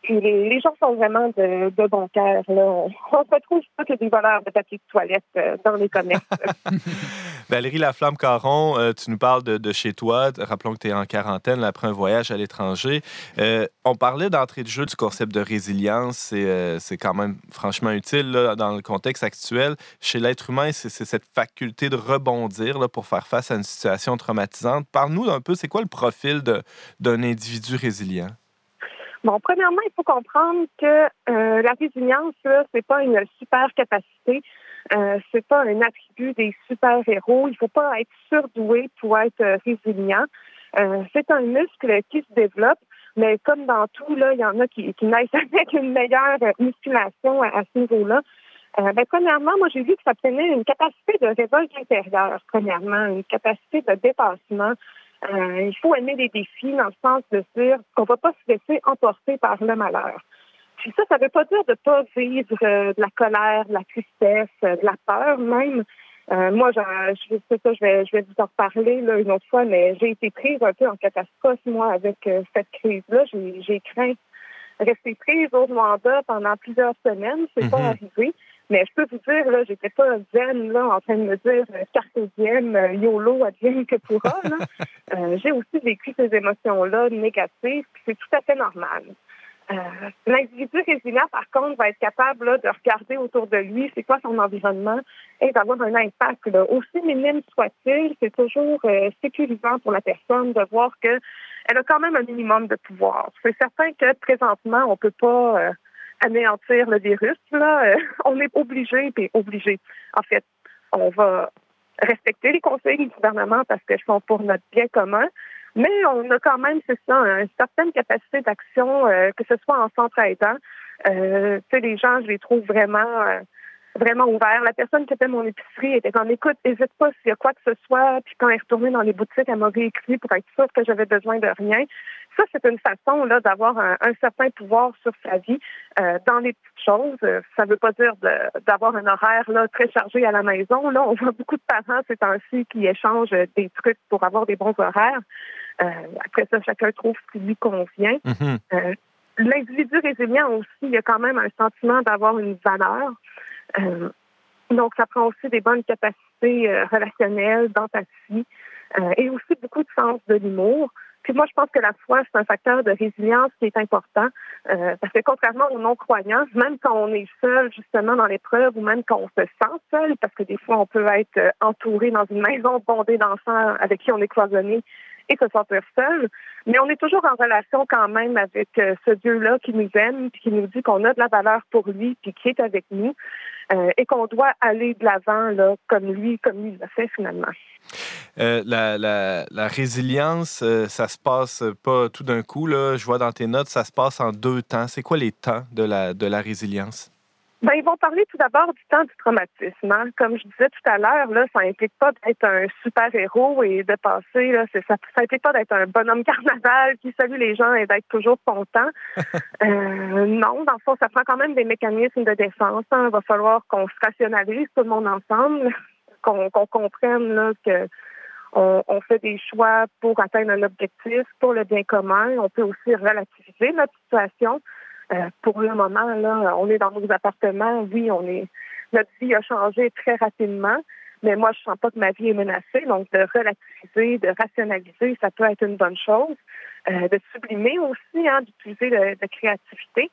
Les, gens sont vraiment de, bon cœur. On, on retrouve pas que des voleurs de papier de toilette euh, dans les commerces. Valérie Laflamme-Caron, euh, tu nous parles de, chez toi. Rappelons que tu es en quarantaine après un voyage à l'étranger. Euh, on parlait d'entrée de jeu du concept de résilience. C'est quand même franchement utile dans le contexte actuel. Chez l'être humain, c'est cette faculté de rebondir là, pour faire face à une situation traumatisante. Parle-nous un peu, c'est quoi le profil d'un individu résilient? Bon, premièrement, il faut comprendre que euh, la résilience, ce n'est pas une super capacité. Euh, c'est pas un attribut des super-héros. Il faut pas être surdoué pour être euh, résilient. Euh, c'est un muscle qui se développe, mais comme dans tout, là, il y en a qui, qui naissent avec une meilleure musculation à, ce niveau-là. Euh, ben, premièrement, moi, j'ai vu que ça prenait une capacité de révolte intérieure, premièrement, une capacité de dépassement, euh, il faut aimer les défis dans le sens de dire qu'on ne va pas se laisser emporter par le malheur. Puis ça, ça ne veut pas dire de ne pas vivre euh, de la colère, de la tristesse, euh, de la peur même. moi, je, je, ça, je vais, je vais vous en reparler là, une autre fois, mais j'ai été prise un peu en catastrophe, moi, avec cette crise-là. J'ai craint rester prise au Rwanda pendant plusieurs semaines. C'est pas mm-hmm. arrivé. Mais je peux vous dire, là, j'étais pas zen, là, en train de me dire euh, cartésienne, euh, YOLO, advienne que pourra, là. euh, j'ai aussi vécu ces émotions-là négatives, puis c'est tout à fait normal. Euh, L'individu résilient, par contre, va être capable là, de regarder autour de lui c'est quoi son environnement et d'avoir un impact. Là. Aussi minime soit-il, c'est toujours euh, sécurisant pour la personne de voir qu'elle a quand même un minimum de pouvoir. C'est certain que présentement, on peut pas anéantir le virus, là, euh, on est obligé, puis obligé. En fait, on va respecter les conseils du gouvernement parce qu'elles sont pour notre bien commun, mais on a quand même, c'est ça, une certaine capacité d'action, euh, que ce soit en centre aidant. Euh, tu sais, les gens, je les trouve vraiment euh, vraiment ouvert. La personne qui était mon épicerie était comme écoute, n'hésite pas s'il y a quoi que ce soit. Puis quand elle est retournée dans les boutiques, elle m'a réécrit pour être sûre que j'avais besoin de rien. Ça, c'est une façon là d'avoir un, certain pouvoir sur sa vie euh, dans les petites choses. Ça ne veut pas dire d'avoir un horaire là très chargé à la maison. Là, on voit beaucoup de parents ces temps-ci qui échangent des trucs pour avoir des bons horaires. Euh, après ça, chacun trouve ce qui lui convient. Mm-hmm. Euh, l'individu résilient aussi, il y a quand même un sentiment d'avoir une valeur. Euh, donc, ça prend aussi des bonnes capacités euh, relationnelles, d'empathie euh, et aussi beaucoup de sens de l'humour. Puis moi, je pense que la foi, c'est un facteur de résilience qui est important. parce que contrairement aux non-croyants, même quand on est seul, justement, dans l'épreuve, ou même quand on se sent seul, parce que des fois, on peut être entouré dans une maison bondée d'enfants avec qui on est cloisonné et se sentir seul. Mais on est toujours en relation quand même avec ce Dieu-là qui nous aime, puis qui nous dit qu'on a de la valeur pour lui, puis qui est avec nous. Euh, et qu'on doit aller de l'avant là, comme lui, comme lui l'a fait finalement. Euh, la, la, la, résilience, euh, ça se passe pas tout d'un coup. Là. Je vois dans tes notes, ça se passe en deux temps. C'est quoi les temps de la, de la résilience? Ben, ils vont parler tout d'abord du temps du traumatisme. Hein. Comme je disais tout à l'heure, là, ça implique pas d'être un super-héros et de passer, là, ça, ça implique pas d'être un bonhomme carnaval qui salue les gens et d'être toujours content. euh, non, dans le fond, ça prend quand même des mécanismes de défense. Hein. Il va falloir qu'on se rationalise tout le monde ensemble, qu'on comprenne là, que on, on, fait des choix pour atteindre un objectif, pour le bien commun. On peut aussi relativiser notre situation. Euh, pour le moment, là, on est dans nos appartements. Oui, on est notre vie a changé très rapidement, mais moi, je sens pas que ma vie est menacée. Donc, de relativiser, de rationaliser, ça peut être une bonne chose. Euh, de sublimer aussi, hein, d'utiliser de, créativité.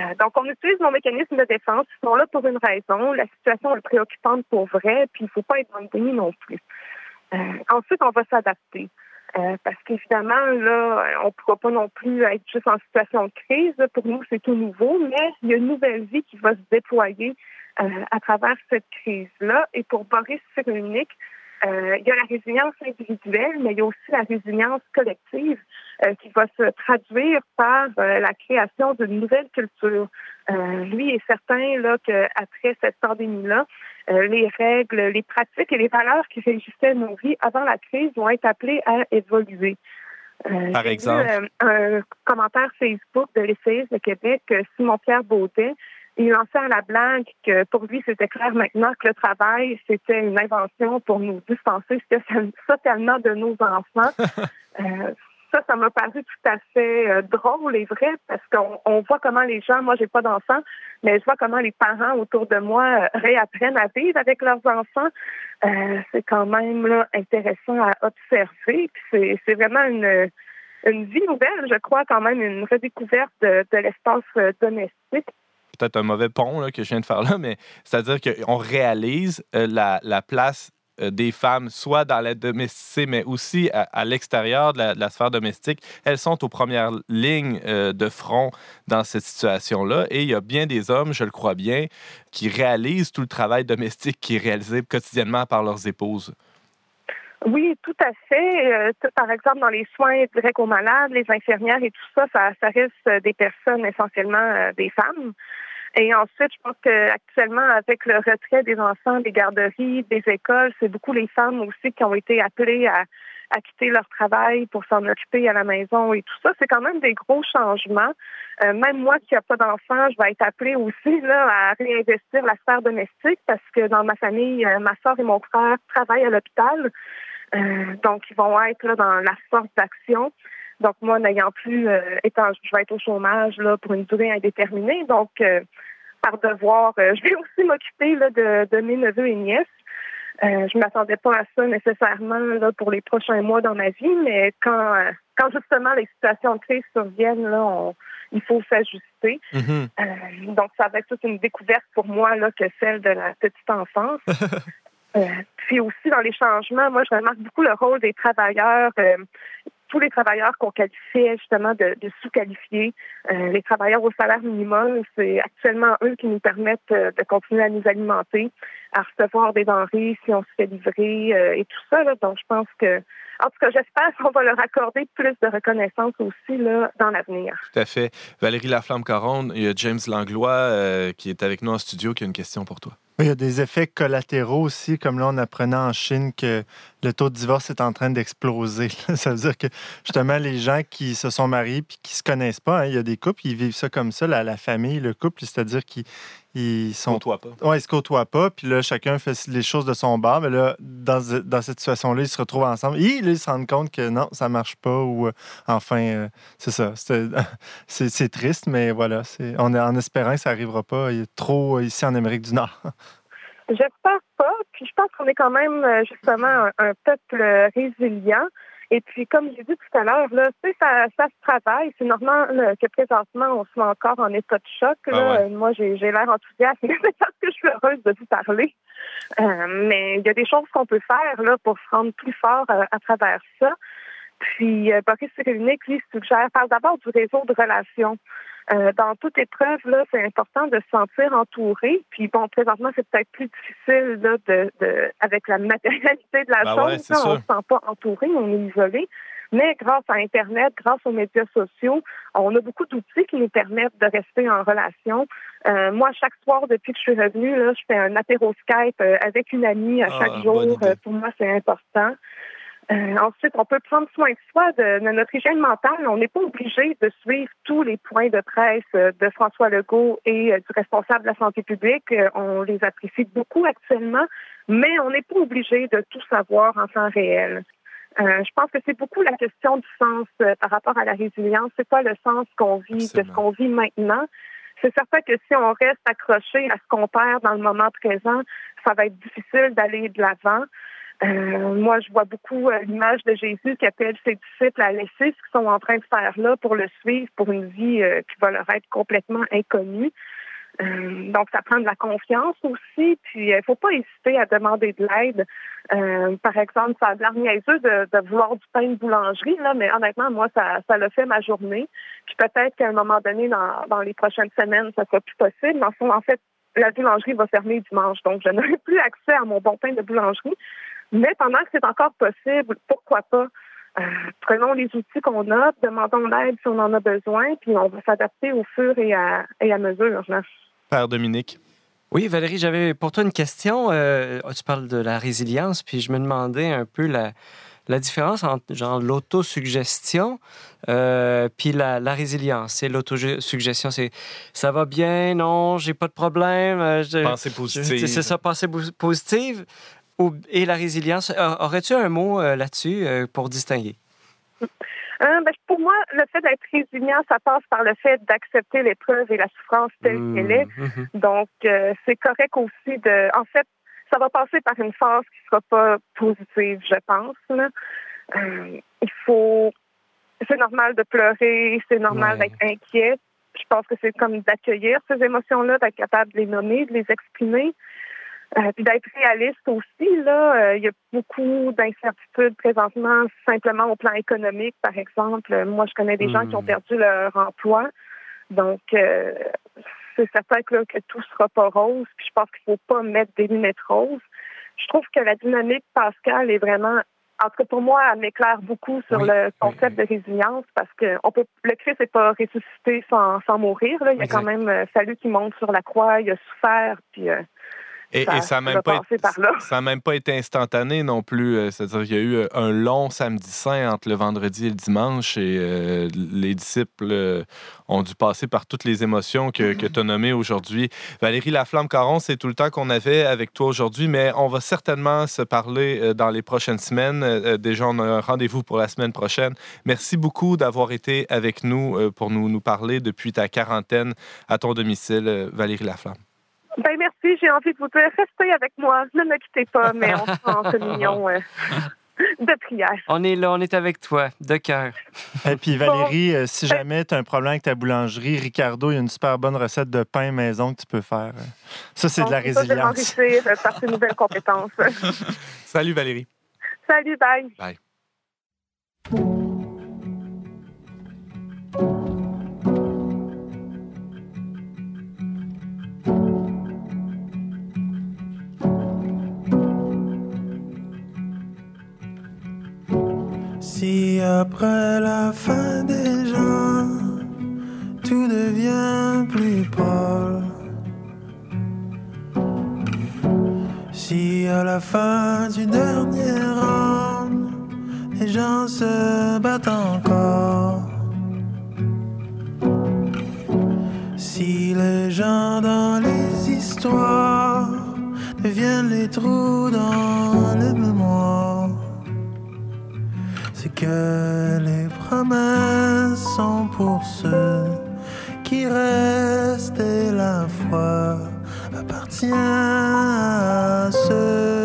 Euh, donc, on utilise nos mécanismes de défense. Ils sont là pour une raison. La situation est préoccupante pour vrai, puis il faut pas être dans le déni non plus. Ensuite, on va s'adapter. Euh, parce qu'évidemment, là, on ne pourra pas non plus être juste en situation de crise. Pour nous, c'est tout nouveau, mais il y a une nouvelle vie qui va se déployer euh, à travers cette crise-là. Et pour Boris Cyrulnik, euh, il y a la résilience individuelle, mais il y a aussi la résilience collective euh, qui va se traduire par euh, la création d'une nouvelle culture. lui est certain là qu'après cette pandémie-là, les règles, les pratiques et les valeurs qui régissaient nos vies avant la crise vont être appelées à évoluer. Par exemple, un commentaire Facebook de l'essayiste de Québec, Simon-Pierre Baudet, il lançait à la blague que pour lui, c'était clair maintenant que le travail, c'était une invention pour nous dispenser socialement de nos enfants. euh, ça, ça m'a paru tout à fait euh, drôle et vrai parce qu'on on voit comment les gens, moi j'ai pas d'enfants, mais je vois comment les parents autour de moi euh, réapprennent à vivre avec leurs enfants. Euh, c'est quand même là, intéressant à observer. Puis c'est vraiment une, une vie nouvelle, je crois, quand même, une redécouverte de, de l'espace domestique peut-être un mauvais pont là, que je viens de faire là, mais c'est-à-dire qu'on réalise la, la, place euh, des femmes, soit dans la domesticité, mais aussi à, l'extérieur de, la, sphère domestique, elles sont aux premières lignes euh, de front dans cette situation-là. Et il y a bien des hommes, je le crois bien, qui réalisent tout le travail domestique qui est réalisé quotidiennement par leurs épouses. Oui, tout à fait. Euh, par exemple, dans les soins directs aux malades, les infirmières et tout ça, ça, ça reste des personnes essentiellement des femmes. Et ensuite, je pense qu'actuellement, avec le retrait des enfants des garderies, des écoles, c'est beaucoup les femmes aussi qui ont été appelées à, à quitter leur travail pour s'en occuper à la maison et tout ça. C'est quand même des gros changements. Euh, même moi qui n'ai pas d'enfants, je vais être appelée aussi là, à réinvestir la sphère domestique parce que dans ma famille, euh, ma soeur et mon frère travaillent à l'hôpital. Euh, donc, ils vont être là dans la force d'action. Donc, moi, n'ayant plus, euh, étant, je vais être au chômage là, pour une durée indéterminée. Donc, euh, par devoir, euh, je vais aussi m'occuper de, de mes neveux et nièces. je ne m'attendais pas à ça nécessairement là, pour les prochains mois dans ma vie, mais quand, quand justement les situations de crise surviennent, là, il faut s'ajuster. Mm-hmm. donc, ça va être toute une découverte pour moi là, que celle de la petite enfance. puis aussi dans les changements, moi, je remarque beaucoup le rôle des travailleurs tous les travailleurs qu'on qualifiait justement de, sous-qualifiés, euh, les travailleurs au salaire minimum, c'est actuellement eux qui nous permettent euh, de continuer à nous alimenter, à recevoir des denrées si on se fait livrer euh, et tout ça. Donc, je pense que, en tout cas, j'espère qu'on va leur accorder plus de reconnaissance aussi là, dans l'avenir. Tout à fait. Valérie Laflamme-Caron, il y a James Langlois qui est avec nous en studio qui a une question pour toi. Il y a des effets collatéraux aussi, comme là, on apprenait en Chine que le taux de divorce est en train d'exploser. Ça veut dire que justement, les gens qui se sont mariés et qui ne se connaissent pas, hein, il y a des couples, ils vivent ça comme ça, la, la famille, le couple, c'est-à-dire qu'ils ils sont. côtoient pas. Oui, ils se côtoient pas. Puis là, chacun fait les choses de son bar. Mais là, dans, dans cette situation-là, ils se retrouvent ensemble. Et là, ils se rendent compte que non, ça marche pas. Ou euh, enfin, euh, c'est ça. C'est triste, mais voilà. On est en espérant que ça n'arrivera pas il est trop ici en Amérique du Nord. J'espère pas. Puis je pense qu'on est quand même euh, justement un, peuple résilient. Et puis, comme j'ai dit tout à l'heure, là, ça, ça se travaille. C'est normal que présentement, on soit encore en état de choc. Ah là. Euh, moi, j'ai l'air enthousiaste, parce que je suis heureuse de vous parler. Euh, mais il y a des choses qu'on peut faire là, pour se rendre plus fort à travers ça. Puis, Boris Cyrulnik, lui, suggère, parle d'abord du réseau de relations. Euh, dans toute épreuve, là, c'est important de se sentir entouré. Puis bon, présentement, c'est peut-être plus difficile là, de, de, avec la matérialité de la ben chose. on ne se sent pas entouré, on est isolé. Mais grâce à Internet, grâce aux médias sociaux, on a beaucoup d'outils qui nous permettent de rester en relation. Euh, moi, chaque soir, depuis que je suis revenue, là, je fais un apéro Skype euh, avec une amie à ah, chaque jour. pour moi, c'est important. Euh, ensuite, on peut prendre soin de soi, de, notre hygiène mentale. On n'est pas obligé de suivre tous les points de presse euh, de François Legault et euh, du responsable de la santé publique. on les apprécie beaucoup actuellement, mais on n'est pas obligé de tout savoir en temps réel. je pense que c'est beaucoup la question du sens par rapport à la résilience. C'est quoi le sens qu'on vit, de ce qu'on vit maintenant? C'est certain que si on reste accroché à ce qu'on perd dans le moment présent, ça va être difficile d'aller de l'avant. Euh, moi, je vois beaucoup euh, l'image de Jésus qui appelle ses disciples à laisser ce qu'ils sont en train de faire là pour le suivre, pour une vie euh, qui va leur être complètement inconnue. donc, ça prend de la confiance aussi. Puis, il ne faut pas hésiter à demander de l'aide. par exemple, ça a niaiseux de, de, vouloir du pain de boulangerie, là, mais honnêtement, moi, ça, ça l'a fait ma journée. Puis peut-être qu'à un moment donné, dans, dans les prochaines semaines, ça sera plus possible. En fait, la boulangerie va fermer dimanche, donc je n'aurai plus accès à mon bon pain de boulangerie. Mais pendant que c'est encore possible, pourquoi pas? Euh, prenons les outils qu'on a, demandons l'aide si on en a besoin, puis on va s'adapter au fur et à, et à mesure. Père Dominique. Oui, Valérie, j'avais pour toi une question. Euh, tu parles de la résilience, puis je me demandais un peu la, la différence entre genre l'autosuggestion euh, puis la, la, résilience. C'est l'autosuggestion, c'est ça va bien, non, j'ai pas de problème. Euh, pensée positive. C'est ça, pensée positive et la résilience. Aurais-tu un mot euh, là-dessus euh, pour distinguer? Euh, ben, pour moi, le fait d'être résilient, ça passe par le fait d'accepter l'épreuve et la souffrance telle Mmh, qu'elle est. mhm. Donc, euh, c'est correct aussi de. En fait, ça va passer par une phase qui sera pas positive, je pense. là. Il faut. C'est normal de pleurer, c'est normal Ouais. d'être inquiet. Je pense que c'est comme d'accueillir ces émotions-là, d'être capable de les nommer, de les exprimer. Euh, puis d'être réaliste aussi, là, Euh, il y a beaucoup d'incertitudes présentement, simplement au plan économique, par exemple. Moi, je connais des gens qui ont Mm. perdu leur emploi. Donc, euh, c'est certain que, là, que tout sera pas rose. Puis je pense qu'il faut pas mettre des lunettes roses. Je trouve que la dynamique Pascal est vraiment, en tout cas pour moi, elle m'éclaire beaucoup sur Oui, le oui, concept de résilience parce que on peut, le Christ n'est pas ressuscité sans, sans mourir. Là. Il a Exact. quand même euh, fallu qu'il monte sur la croix, il a souffert, puis euh, Et Ça- n'a même, pas été- ça a même pas été instantané non plus. Euh, C'est-à-dire qu'il y a eu euh, un long samedi saint entre le vendredi et le dimanche et euh, les disciples euh, ont dû passer par toutes les émotions que, que tu as nommées aujourd'hui. Valérie Laflamme-Caron, c'est tout le temps qu'on avait avec toi aujourd'hui, mais on va certainement se parler dans les prochaines semaines. Déjà, on a un rendez-vous pour la semaine prochaine. Merci beaucoup d'avoir été avec nous pour nous, nous parler depuis ta quarantaine à ton domicile, Valérie Laflamme. Ben merci, j'ai envie de vous dire, restez avec moi, ne me quittez pas, mais on sera en communion euh, de prière. On est là, on est avec toi, de cœur. Et puis Valérie, euh, si jamais tu as un problème avec ta boulangerie, Ricardo, il y a une super bonne recette de pain maison que tu peux faire. Ça, c'est de la ça, je vais résilience. euh, par ces nouvelles compétences. Salut Valérie. Salut, bye. Si après la fin des gens, tout devient plus pâle. Si à la fin du dernier round, les gens se battent encore. Si les gens dans les histoires deviennent les trous dans que les promesses sont pour ceux qui restent et la foi appartient à ceux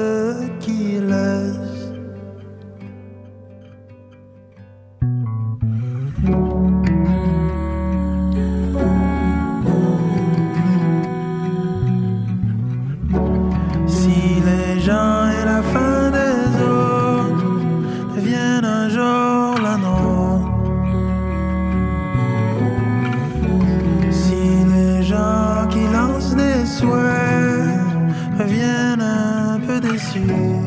peu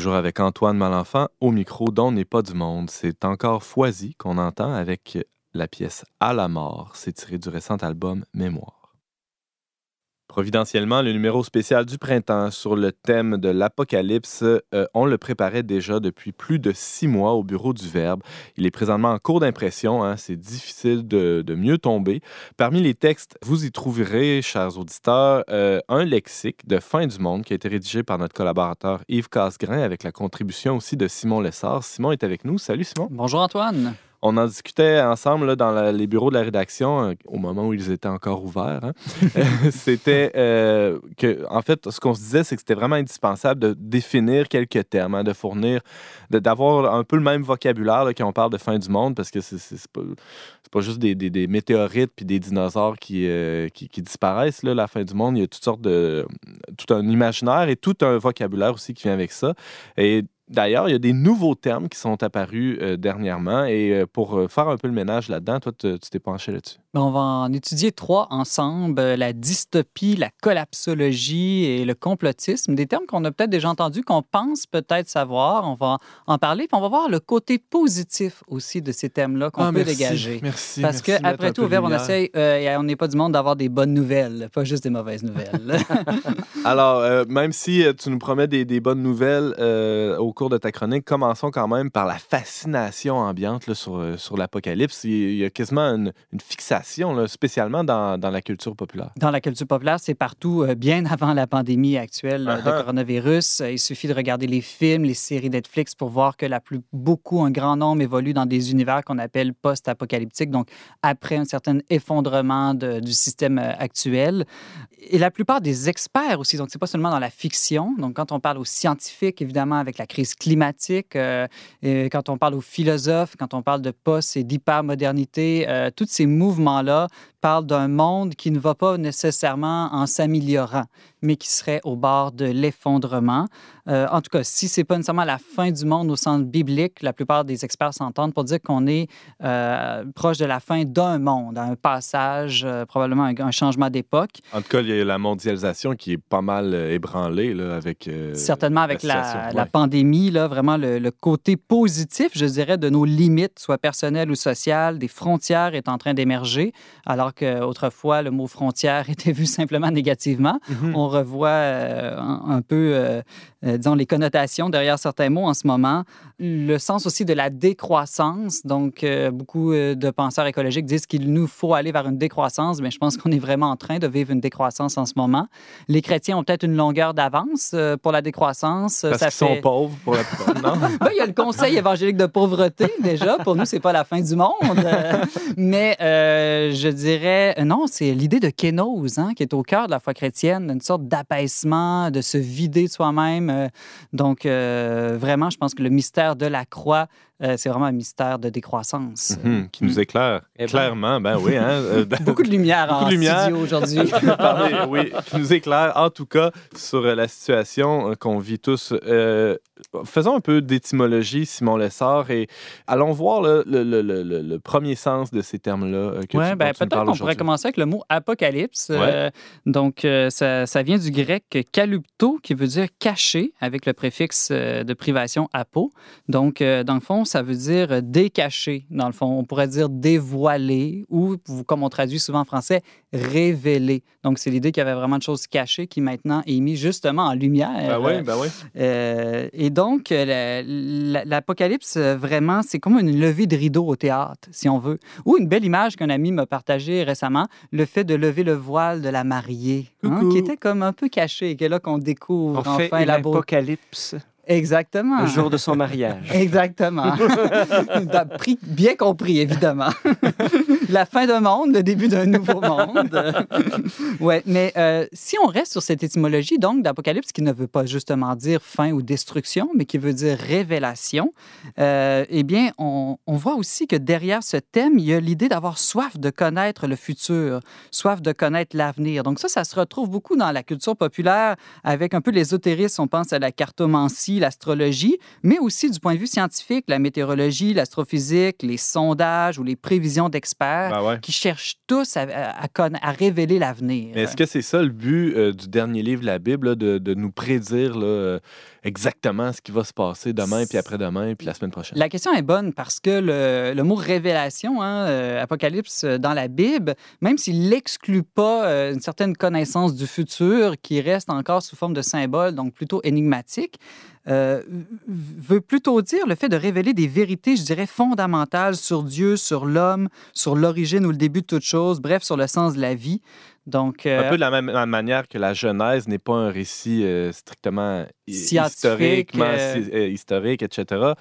toujours avec Antoine Malenfant au micro d'On n'est pas du monde. C'est encore Foisy qu'on entend avec la pièce À la mort. C'est tiré du récent album Mémoire. Providentiellement, le numéro spécial du printemps sur le thème de l'apocalypse, euh, on le préparait déjà depuis plus de six mois au bureau du Verbe. Il est présentement en cours d'impression, hein, c'est difficile de, de mieux tomber. Parmi les textes, vous y trouverez, chers auditeurs, euh, un lexique de fin du monde qui a été rédigé par notre collaborateur Yves Casgrain avec la contribution aussi de Simon Lessard. Simon est avec nous. Salut Simon. Bonjour Antoine. On en discutait ensemble là, dans la- les bureaux de la rédaction euh, au moment où ils étaient encore ouverts. hein. c'était euh, que, en fait, ce qu'on se disait, c'est que c'était vraiment indispensable de définir quelques termes, hein, de fournir, d'avoir un peu le même vocabulaire là, quand on parle de fin du monde, parce que c'est pas, pas juste des, des- des météorites puis des dinosaures qui, euh, qui, qui disparaissent, là, la fin du monde. Il y a toutes sortes de. tout un imaginaire et tout un vocabulaire aussi qui vient avec ça. Et D'ailleurs, il y a des nouveaux termes qui sont apparus euh, dernièrement et euh, pour euh, faire un peu le ménage là-dedans, toi, tu t'es penché là-dessus. Ben, on va en étudier trois ensemble, la dystopie, la collapsologie et le complotisme, des termes qu'on a peut-être déjà entendus, qu'on pense peut-être savoir. On va en parler, puis on va voir le côté positif aussi de ces thèmes-là qu'on Ah, peut merci, dégager. Merci. Parce merci qu'après un tout, au Verbe, on essaye, euh, on n'est pas du monde d'avoir des bonnes nouvelles, pas juste des mauvaises nouvelles. Alors, euh, même si tu nous promets des, des bonnes nouvelles euh, au cours de ta chronique, commençons quand même par la fascination ambiante là, sur, euh, sur l'apocalypse. Il y a quasiment une, une fixation, là, spécialement dans, dans la culture populaire. Dans la culture populaire, c'est partout, euh, bien avant la pandémie actuelle euh, de Uh-huh. coronavirus. Euh, Il suffit de regarder les films, les séries Netflix pour voir que la plus, beaucoup, un grand nombre évolue dans des univers qu'on appelle post-apocalyptiques, donc après un certain effondrement de- du système actuel. Et la plupart des experts aussi, donc c'est pas seulement dans la fiction, donc quand on parle aux scientifiques, évidemment, avec la crise climatique, euh, et quand on parle aux philosophes, quand on parle de post et d'hypermodernité, euh, tous ces mouvements-là parlent d'un monde qui ne va pas nécessairement en s'améliorant, mais qui serait au bord de l'effondrement. Euh, en tout cas, si c'est pas nécessairement la fin du monde au sens biblique, la plupart des experts s'entendent pour dire qu'on est euh, proche de la fin d'un monde, un passage, euh, probablement un, un changement d'époque. En tout cas, il y a la mondialisation qui est pas mal ébranlée là, avec. Certainement avec la, ouais. Pandémie, là, vraiment le, le côté positif, je dirais, de nos limites, soit personnelles ou sociales, des frontières est en train d'émerger, alors qu'autrefois, le mot frontière était vu simplement négativement. Mhm. On revoit euh, un, un peu, euh, euh, disons, les connotations derrière certains mots en ce moment. Le sens aussi de la décroissance. Donc, euh, beaucoup de penseurs écologiques disent qu'il nous faut aller vers une décroissance, mais je pense qu'on est vraiment en train de vivre une décroissance en ce moment. Les chrétiens ont peut-être une longueur d'avance pour la décroissance. Parce Ça sont pauvres pour la plupart. Non? ben, il y a le conseil évangélique de pauvreté, déjà. Pour nous, c'est pas la fin du monde. Euh, mais euh, je dirais, euh, non, c'est l'idée de kénose, hein, qui est au cœur de la foi chrétienne, une sorte d'apaisement, de se vider de soi-même. Donc, euh, vraiment, je pense que le mystère de la croix, euh, c'est vraiment un mystère de décroissance. Mhm, qui nous éclaire Eh ben. clairement. Ben oui, hein? euh, Beaucoup de lumière Beaucoup en de lumière. studio aujourd'hui. Oui, qui nous éclaire en tout cas sur euh, la situation euh, qu'on vit tous. Euh, faisons un peu d'étymologie, Simon Lessard, et allons voir là, le, le- le- le- le premier sens de ces termes-là. euh, que tu- ben, tu peut-être qu'on pourrait commencer avec le mot apocalypse. Euh, donc, euh, ça, ça vient du grec kalupto, qui veut dire caché, avec le préfixe euh, de privation apo. Donc, euh, dans le fond, ça veut dire euh, décaché. Dans le fond, on pourrait dire dévoilé ou, comme on traduit souvent en français, révélé. Donc, c'est l'idée qu'il y avait vraiment de choses cachées qui maintenant est mis justement en lumière. Ben oui, ben oui. Euh, et donc, euh, la- la- l'Apocalypse, vraiment, c'est comme une levée de rideau au théâtre, si on veut. Ou une belle image qu'un ami m'a partagée récemment, le fait de lever le voile de la mariée, hein, qui était comme un peu caché, et que là qu'on découvre On enfin la beauté. l'apocalypse Exactement. le jour de son mariage. Exactement. Bien compris, évidemment. La fin d'un monde, le début d'un nouveau monde. ouais, mais euh, si on reste sur cette étymologie, donc, d'Apocalypse, qui ne veut pas justement dire fin ou destruction, mais qui veut dire révélation, euh, eh bien, on, on voit aussi que derrière ce thème, il y a l'idée d'avoir soif de connaître le futur, soif de connaître l'avenir. Donc ça, ça se retrouve beaucoup dans la culture populaire avec un peu l'ésotérisme. On pense à la cartomancie, l'astrologie, mais aussi du point de vue scientifique, la météorologie, l'astrophysique, les sondages ou les prévisions d'experts Ben ouais. qui cherchent tous à, révéler l'avenir. Est-ce que c'est ça le but euh, du dernier livre de la Bible, là, de, de nous prédire là, euh, exactement ce qui va se passer demain, puis après-demain, puis la semaine prochaine? La question est bonne parce que le, le mot révélation, hein, euh, Apocalypse dans la Bible, même s'il n'exclut pas une certaine connaissance du futur qui reste encore sous forme de symbole, donc plutôt énigmatique, euh, veut plutôt dire le fait de révéler des vérités, je dirais, fondamentales sur Dieu, sur l'homme, sur l'origine ou le début de toute chose, bref, sur le sens de la vie. Donc, euh, Un peu de la même manière que la Genèse n'est pas un récit euh, strictement historiquement, euh, historique, etc.,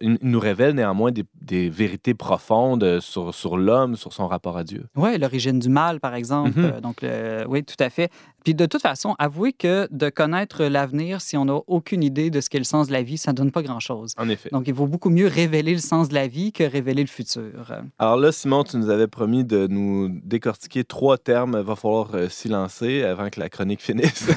nous révèle néanmoins des, des vérités profondes sur, sur l'homme, sur son rapport à Dieu. Oui, l'origine du mal, par exemple. Mhm. Donc, oui, tout à fait. Puis de toute façon, avouez que de connaître l'avenir, si on n'a aucune idée de ce qu'est le sens de la vie, ça ne donne pas grand-chose. En effet. Donc, il vaut beaucoup mieux révéler le sens de la vie que révéler le futur. Alors là, Simon, tu nous avais promis de nous décortiquer trois termes. Il va falloir euh, s'y lancer avant que la chronique finisse.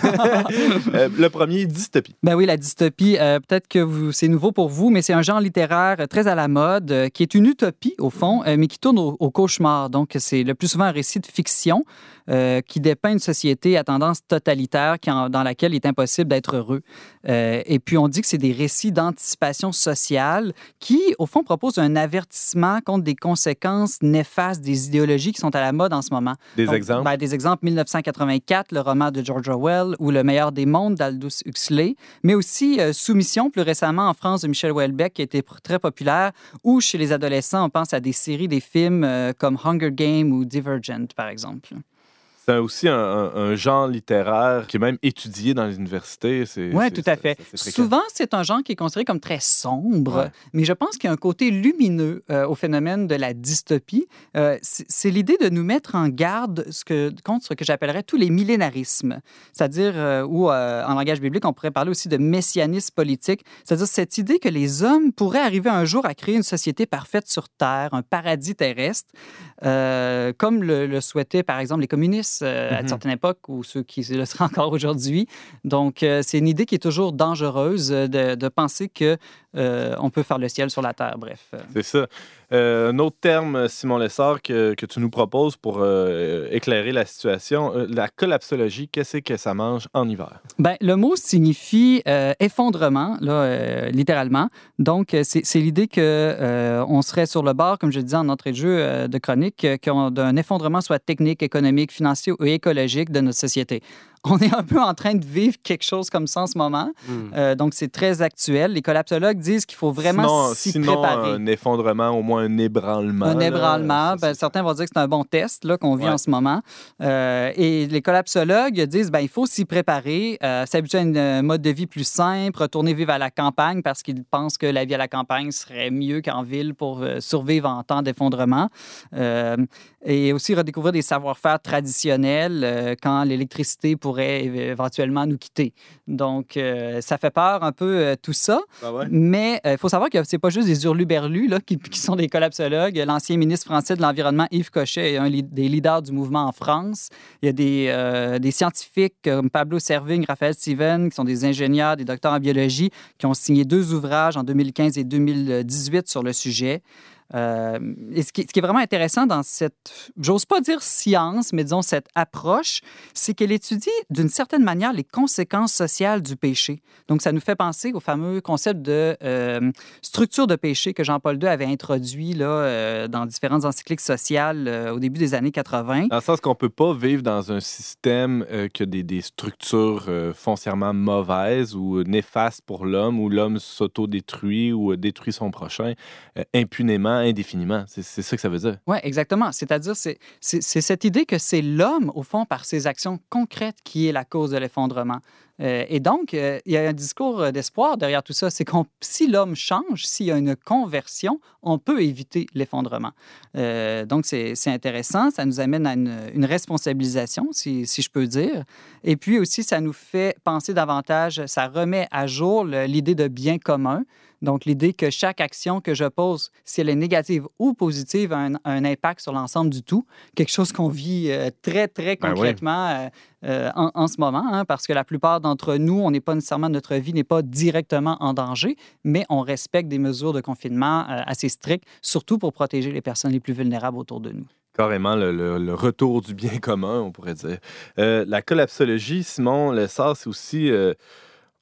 Euh, le premier, dystopie. Ben oui, la dystopie, euh, peut-être que c'est nouveau pour vous, mais c'est un genre littéraire très à la mode, euh, qui est une utopie, au fond, euh, mais qui tourne au, au cauchemar. Donc, c'est le plus souvent un récit de fiction qui dépeint une société à tendance totalitaire qui en- dans laquelle il est impossible d'être heureux. Et puis, on dit que c'est des récits d'anticipation sociale qui, au fond, proposent un avertissement contre des conséquences néfastes des idéologies qui sont à la mode en ce moment. Des Donc, exemples? ben, des exemples 1984, le roman de George Orwell ou Le meilleur des mondes d'Aldous Huxley, mais aussi euh, Soumission, plus récemment en France de Michel Houellebecq, qui pr- très populaire, ou chez les adolescents, on pense à des séries, des films euh, comme Hunger Games ou Divergent, par exemple. C'est aussi un, un- un genre littéraire qui est même étudié dans les universités. C'est- Oui, tout à fait. Souvent, c'est un genre qui est considéré comme très sombre, Ouais. mais je pense qu'il y a un côté lumineux euh, au phénomène de la dystopie. Euh, c'est l'idée de nous mettre en garde ce que, contre ce que j'appellerais tous les millénarismes, c'est-à-dire, euh, ou euh, en langage biblique, on pourrait parler aussi de messianisme politique, c'est-à-dire cette idée que les hommes pourraient arriver un jour à créer une société parfaite sur Terre, un paradis terrestre, comme le, le souhaitaient, par exemple, les communistes euh, à Mhm. une certaine époque ou ceux qui le seraient encore aujourd'hui. Donc, euh, c'est une idée qui est toujours dangereuse euh, de, de penser que on peut faire le ciel sur la terre. Bref. C'est ça. Euh, un autre terme, Simon Lessard, que, tu nous proposes pour euh, éclairer la situation, euh, la collapsologie, qu'est-ce que ça mange en hiver? Ben, le mot signifie effondrement, là, littéralement. Donc, c'est l'idée que on serait sur le bord, comme je disais en entrée de jeu de chronique, d'un effondrement soit technique, économique, financier ou écologique de notre société. On est un peu en train de vivre quelque chose comme ça en ce moment. Hmm. Euh, donc, c'est très actuel. Les collapsologues disent qu'il faut vraiment s'y préparer. un effondrement, au moins un ébranlement. Un ébranlement. Ben, certains vont dire que c'est un bon test qu'on vit Ouais. en ce moment. Euh, et les collapsologues disent ben, il faut s'y préparer, euh, s'habituer à un mode de vie plus simple, retourner vivre à la campagne parce qu'ils pensent que la vie à la campagne serait mieux qu'en ville pour euh, survivre en temps d'effondrement. Euh, et aussi redécouvrir des savoir-faire traditionnels euh, quand l'électricité pourrait éve- éventuellement nous quitter. Donc, euh, ça fait peur un peu euh, tout ça. Ah ouais? Mais il faut savoir que c'est pas juste des hurluberlus là, qui, qui sont des collapsologues. L'ancien ministre français de l'Environnement, Yves Cochet, est un des leaders du mouvement en France. Il y a des, euh, des scientifiques comme Pablo Servigne, Raphaël Steven, qui sont des ingénieurs, des docteurs en biologie, qui ont signé deux ouvrages en 2015 et 2018 sur le sujet. Euh, et ce qui, qui est vraiment intéressant dans cette, j'ose pas dire science, mais disons cette approche, c'est qu'elle étudie d'une certaine manière les conséquences sociales du péché. Donc, ça nous fait penser au fameux concept de euh, structure de péché que Jean-Paul II avait introduit là, euh, dans différentes encycliques sociales au début des années 80. Dans le sens qu'on peut pas vivre dans un système euh, que des, structures foncièrement mauvaises ou néfastes pour l'homme, où l'homme s'auto-détruit ou détruit son prochain impunément, indéfiniment. C'est ça que ça veut dire. Oui, exactement. C'est-à-dire, c'est c'est- c'est cette idée que c'est l'homme, au fond, par ses actions concrètes, qui est la cause de l'effondrement. Euh, et donc, euh, il y a un discours euh, d'espoir derrière tout ça. C'est que si l'homme change, s'il y a une conversion, on peut éviter l'effondrement. Euh, donc, c'est intéressant. Ça nous amène à une, une responsabilisation, si, si je peux dire. Et puis aussi, ça nous fait penser davantage, ça remet à jour l'idée de bien commun. Donc, l'idée que chaque action que je pose, si elle est négative ou positive, a un, un impact sur l'ensemble du tout. Quelque chose qu'on vit euh, très, très Ben oui. Euh, en, ce moment, hein, parce que la plupart d'entre nous, on n'est pas nécessairement, notre vie n'est pas directement en danger, mais on respecte des mesures de confinement euh, assez strictes, surtout pour protéger les personnes les plus vulnérables autour de nous. Carrément le, retour du bien commun, on pourrait dire. Euh, la collapsologie, Simon Lessard, c'est aussi.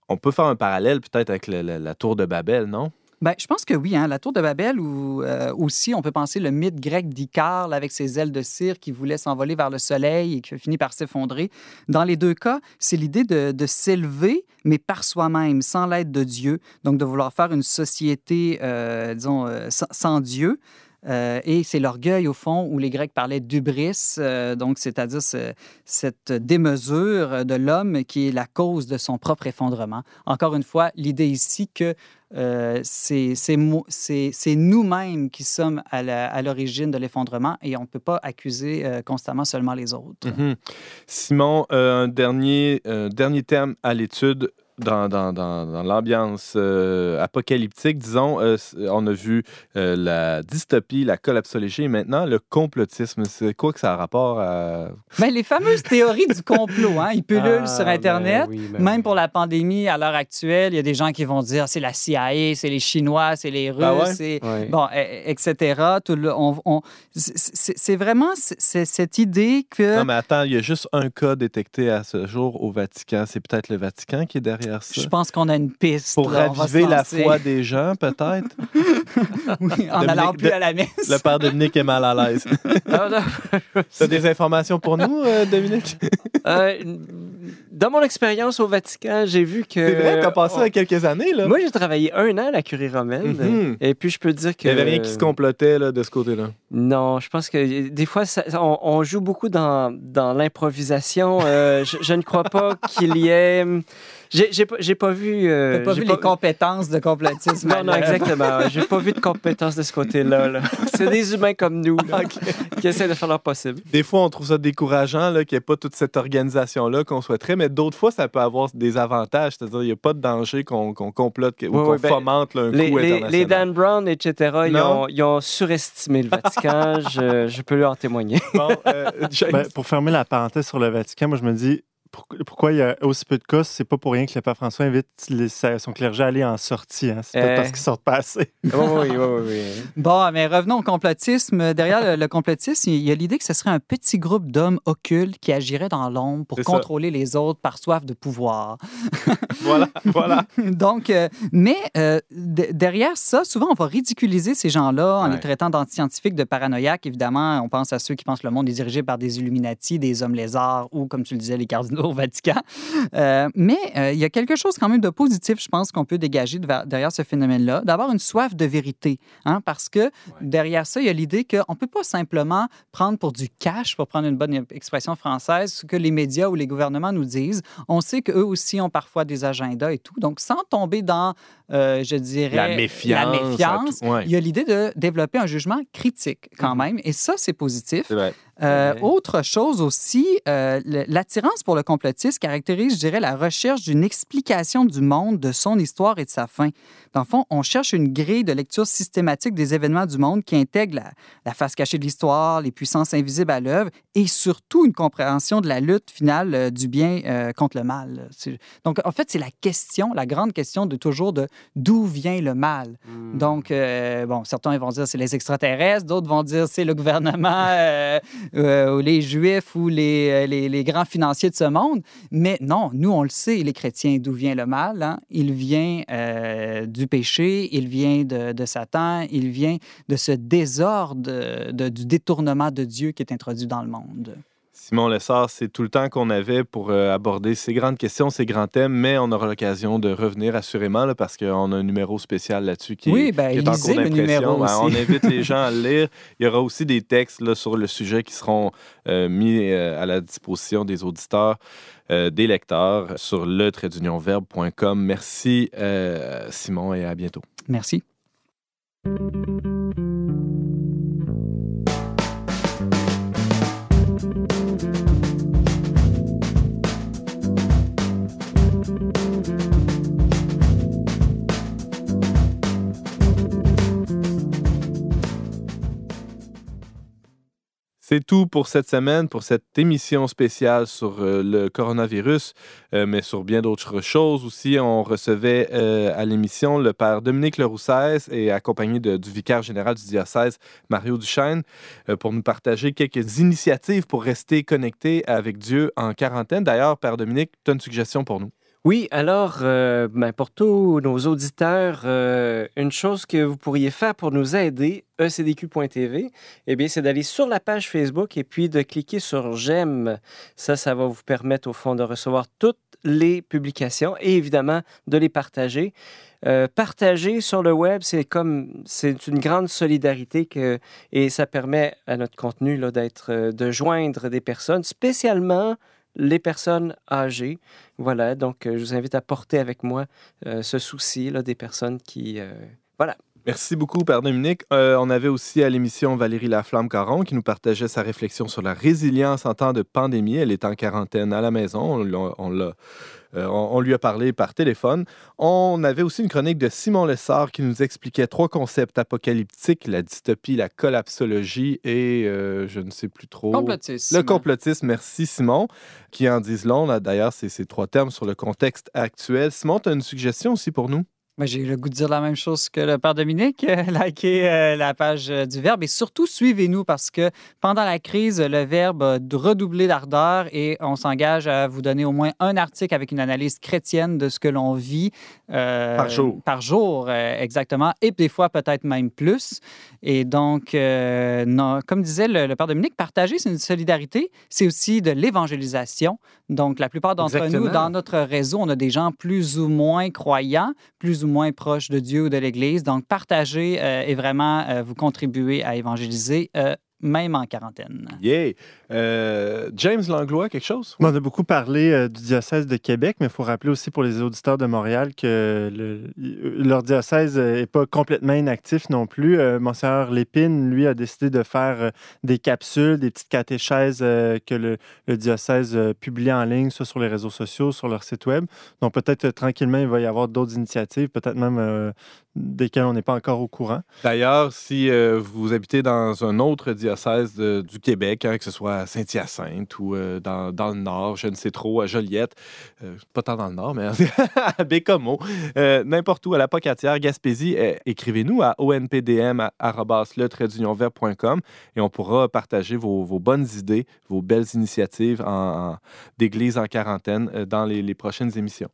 on peut faire un parallèle peut-être avec la tour de Babel, non? Ben, je pense que oui. Hein? La tour de Babel, ou euh, aussi, on peut penser le mythe grec d'Icare, avec ses ailes de cire qui voulait s'envoler vers le soleil et qui finit par s'effondrer. Dans les deux cas, c'est l'idée de, s'élever, mais par soi-même, sans l'aide de Dieu. Donc, de vouloir faire une société, euh, disons, euh, sans Dieu. Euh, et c'est l'orgueil, au fond, où les Grecs parlaient d'ubris, euh, donc c'est-à-dire cette démesure de l'homme qui est la cause de son propre effondrement. Encore une fois, l'idée ici que euh, c'est nous-mêmes qui sommes à l'origine de l'effondrement et on ne peut pas accuser constamment seulement les autres. Mm-hmm. Simon, un dernier, dernier terme à l'étude dans, dans, dans, l'ambiance euh, apocalyptique, disons, euh, on a vu euh, la dystopie, la collapsologie et maintenant le complotisme. C'est quoi que ça a rapport à. Ben, les fameuses théories du complot, hein, ils pullulent ah, sur ben Internet. Ben même pour la pandémie, à l'heure actuelle, il y a des gens qui vont dire c'est la CIA, c'est les Chinois, c'est les ah Russes, bon, etc. c'est vraiment cette idée que. Non, mais attends, il y a juste un cas détecté à ce jour au Vatican. C'est peut-être le Vatican qui est derrière je pense qu'on a une piste. Pour raviver la foi des gens, peut-être. oui, en allant plus à la messe. Le père Dominique est mal à l'aise. Tu as des informations pour nous, euh, Dominique? Euh, dans mon expérience au Vatican, j'ai vu que. C'est vrai, t'as passé il quelques années, là. Moi, j'ai travaillé un an à la curie romaine. Mm-hmm. Et puis, je peux dire que. Il n'y avait rien qui se complotait là, de ce côté-là. Non, je pense que des fois, on, joue beaucoup dans, dans l'improvisation. Euh, je, ne crois pas qu'il y ait. J'ai pas, pas vu. Euh, pas vu les compétences de complotisme. non, non, exactement. J'ai pas vu de compétences de ce côté-là. C'est des humains comme nous qui essaient de faire leur possible. Des fois, on trouve ça décourageant qu'il n'y ait pas toute cette organisation-là qu'on souhaiterait, mais d'autres fois, ça peut avoir des avantages. C'est-à-dire, il n'y a pas de danger qu'on complote ou qu'on ben, fomente un les, coup les, les, Dan Brown, etc., ils ont, ils ont, surestimé le Vatican. je, je, peux lui en témoigner. Bon, euh, ben, pour fermer la parenthèse sur le Vatican, moi, je me dis, pourquoi il y a aussi peu de cas, c'est pas pour rien que le pape François invite son clergé à aller en sortie. Hein? C'est pas parce qu'ils sortent pas assez. oui, oui, oui, Bon, mais revenons au complotisme. Derrière le, complotisme, il y a l'idée que ce serait un petit groupe d'hommes occultes qui agiraient dans l'ombre pour contrôler les autres par soif de pouvoir. voilà, voilà. Donc, euh, mais euh, derrière ça, souvent, on va ridiculiser ces gens-là en les traitant d'antiscientifiques, de paranoïaques. Évidemment, on pense à ceux qui pensent que le monde est dirigé par des Illuminati, des hommes lézards ou, comme tu le disais, les cardinaux au Vatican. Euh, mais euh, il y a quelque chose quand même de positif, je pense, qu'on peut dégager derrière ce phénomène-là. D'avoir une soif de vérité, hein, parce que derrière ça, il y a l'idée qu'on ne peut pas simplement prendre pour du cash, pour prendre une bonne expression française, ce que les médias ou les gouvernements nous disent. On sait qu'eux aussi ont parfois des agendas et tout. Donc, sans tomber dans, euh, je dirais, la méfiance, il y a l'idée de développer un jugement critique quand mm-hmm. même. Et ça, c'est positif. C'est vrai. Euh, autre chose aussi, euh, l'attirance pour le complotisme caractérise, je dirais, la recherche d'une explication du monde, de son histoire et de sa fin. Dans le fond, on cherche une grille de lecture systématique des événements du monde qui intègre la, face cachée de l'histoire, les puissances invisibles à l'œuvre et surtout une compréhension de la lutte finale euh, du bien contre le mal. Donc, en fait, c'est la question, la grande question de toujours de d'où vient le mal. Hmm. Donc, bon, certains vont dire c'est les extraterrestres, d'autres vont dire c'est le gouvernement euh, les Juifs ou les, euh, les, les, grands financiers de ce monde. Mais non, nous, on le sait, les chrétiens, d'où vient le mal. Hein? Il vient euh, péché, il vient de, de, Satan, il vient de ce désordre, de, du détournement de Dieu qui est introduit dans le monde. Simon Lessard, c'est tout le temps qu'on avait pour euh, aborder ces grandes questions, ces grands thèmes, mais on aura l'occasion de revenir assurément là, parce qu'on a un numéro spécial là-dessus qui, oui, ben, est, en cours d'impression. Ben, on invite les gens à le lire. Il y aura aussi des textes là, sur le sujet qui seront euh, mis euh, à la disposition des auditeurs. des lecteurs sur le. Merci Simon et à bientôt. Merci. C'est tout pour cette semaine, pour cette émission spéciale sur euh, le coronavirus, euh, mais sur bien d'autres choses aussi. On recevait euh, à l'émission le père Dominique Leroussès et accompagné du vicaire général du diocèse, Mario Duchesne, pour nous partager quelques initiatives pour rester connecté avec Dieu en quarantaine. D'ailleurs, père Dominique, tu as une suggestion pour nous? Oui, alors, euh, ben, pour tous nos auditeurs, euh, une chose que vous pourriez faire pour nous aider, ecdq.tv, eh bien, c'est d'aller sur la page Facebook et puis de cliquer sur J'aime. Ça, ça va vous permettre, au fond, de recevoir toutes les publications et évidemment de les partager. Euh, partager sur le web, c'est comme c'est une grande solidarité et ça permet à notre contenu d'être de joindre des personnes, spécialement les personnes âgées. Voilà, donc euh, je vous invite à porter avec moi euh, ce souci là, des personnes qui... Euh, voilà. Merci beaucoup, Père Dominique. on avait aussi à l'émission Valérie Laflamme-Caron qui nous partageait sa réflexion sur la résilience en temps de pandémie. Elle est en quarantaine à la maison. On l'a euh, on, lui a parlé par téléphone. On avait aussi une chronique de Simon Lessard qui nous expliquait trois concepts apocalyptiques, la dystopie, la collapsologie et euh, je ne sais plus trop. Complotisme. Le complotisme. Merci Simon, qui en disent long. D'ailleurs, c'est ces trois termes sur le contexte actuel. Simon, tu as une suggestion aussi pour nous? J'ai le goût de dire la même chose que le Père Dominique. Likez euh, la page euh, du Verbe et surtout suivez-nous parce que pendant la crise, le Verbe a redoublé d'ardeur et on s'engage à vous donner au moins un article avec une analyse chrétienne de ce que l'on vit. Euh, par jour. Par jour, exactement. Et des fois, peut-être même plus. Et donc, non, comme disait le, Père Dominique, partager, c'est une solidarité. C'est aussi de l'évangélisation. Donc, la plupart d'entre nous, dans notre réseau, on a des gens plus ou moins croyants, plus ou moins proche de Dieu ou de l'Église. Donc, partager euh, et vraiment euh, vous contribuer à évangéliser euh, même en quarantaine. Yeah! Euh, James Langlois, quelque chose? On a beaucoup parlé euh, du diocèse de Québec, mais il faut rappeler aussi pour les auditeurs de Montréal que leur diocèse n'est pas complètement inactif non plus. Euh, Monseigneur Lépine, lui, a décidé de faire des capsules, des petites catéchèses que le, diocèse publie en ligne, soit sur les réseaux sociaux, sur leur site web. Donc peut-être tranquillement, il va y avoir d'autres initiatives, peut-être même desquelles on n'est pas encore au courant. D'ailleurs, si vous habitez dans un autre diocèse du Québec, hein, que ce soit à Saint-Hyacinthe ou euh, dans, le nord, je ne sais trop, à Joliette, euh, pas tant dans le nord, mais à Bécomo, euh, n'importe où, à la Pocatière, Gaspésie, écrivez-nous à onpdm.com et on pourra partager vos, bonnes idées, vos belles initiatives en, d'église en quarantaine dans les prochaines émissions.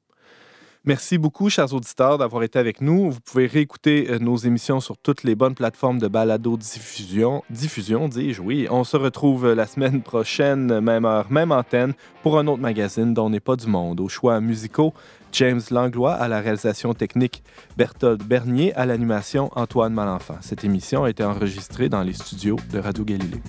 Merci beaucoup, chers auditeurs, d'avoir été avec nous. Vous pouvez réécouter euh, nos émissions sur toutes les bonnes plateformes de balado-diffusion. Diffusion, dis-je, oui. On se retrouve euh, la semaine prochaine, même heure, même antenne, pour un autre magazine dont n'est pas du monde. Au choix musicaux, James Langlois à la réalisation technique, Berthold Bernier à l'animation, Antoine Malenfant. Cette émission a été enregistrée dans les studios de Radio Galilée.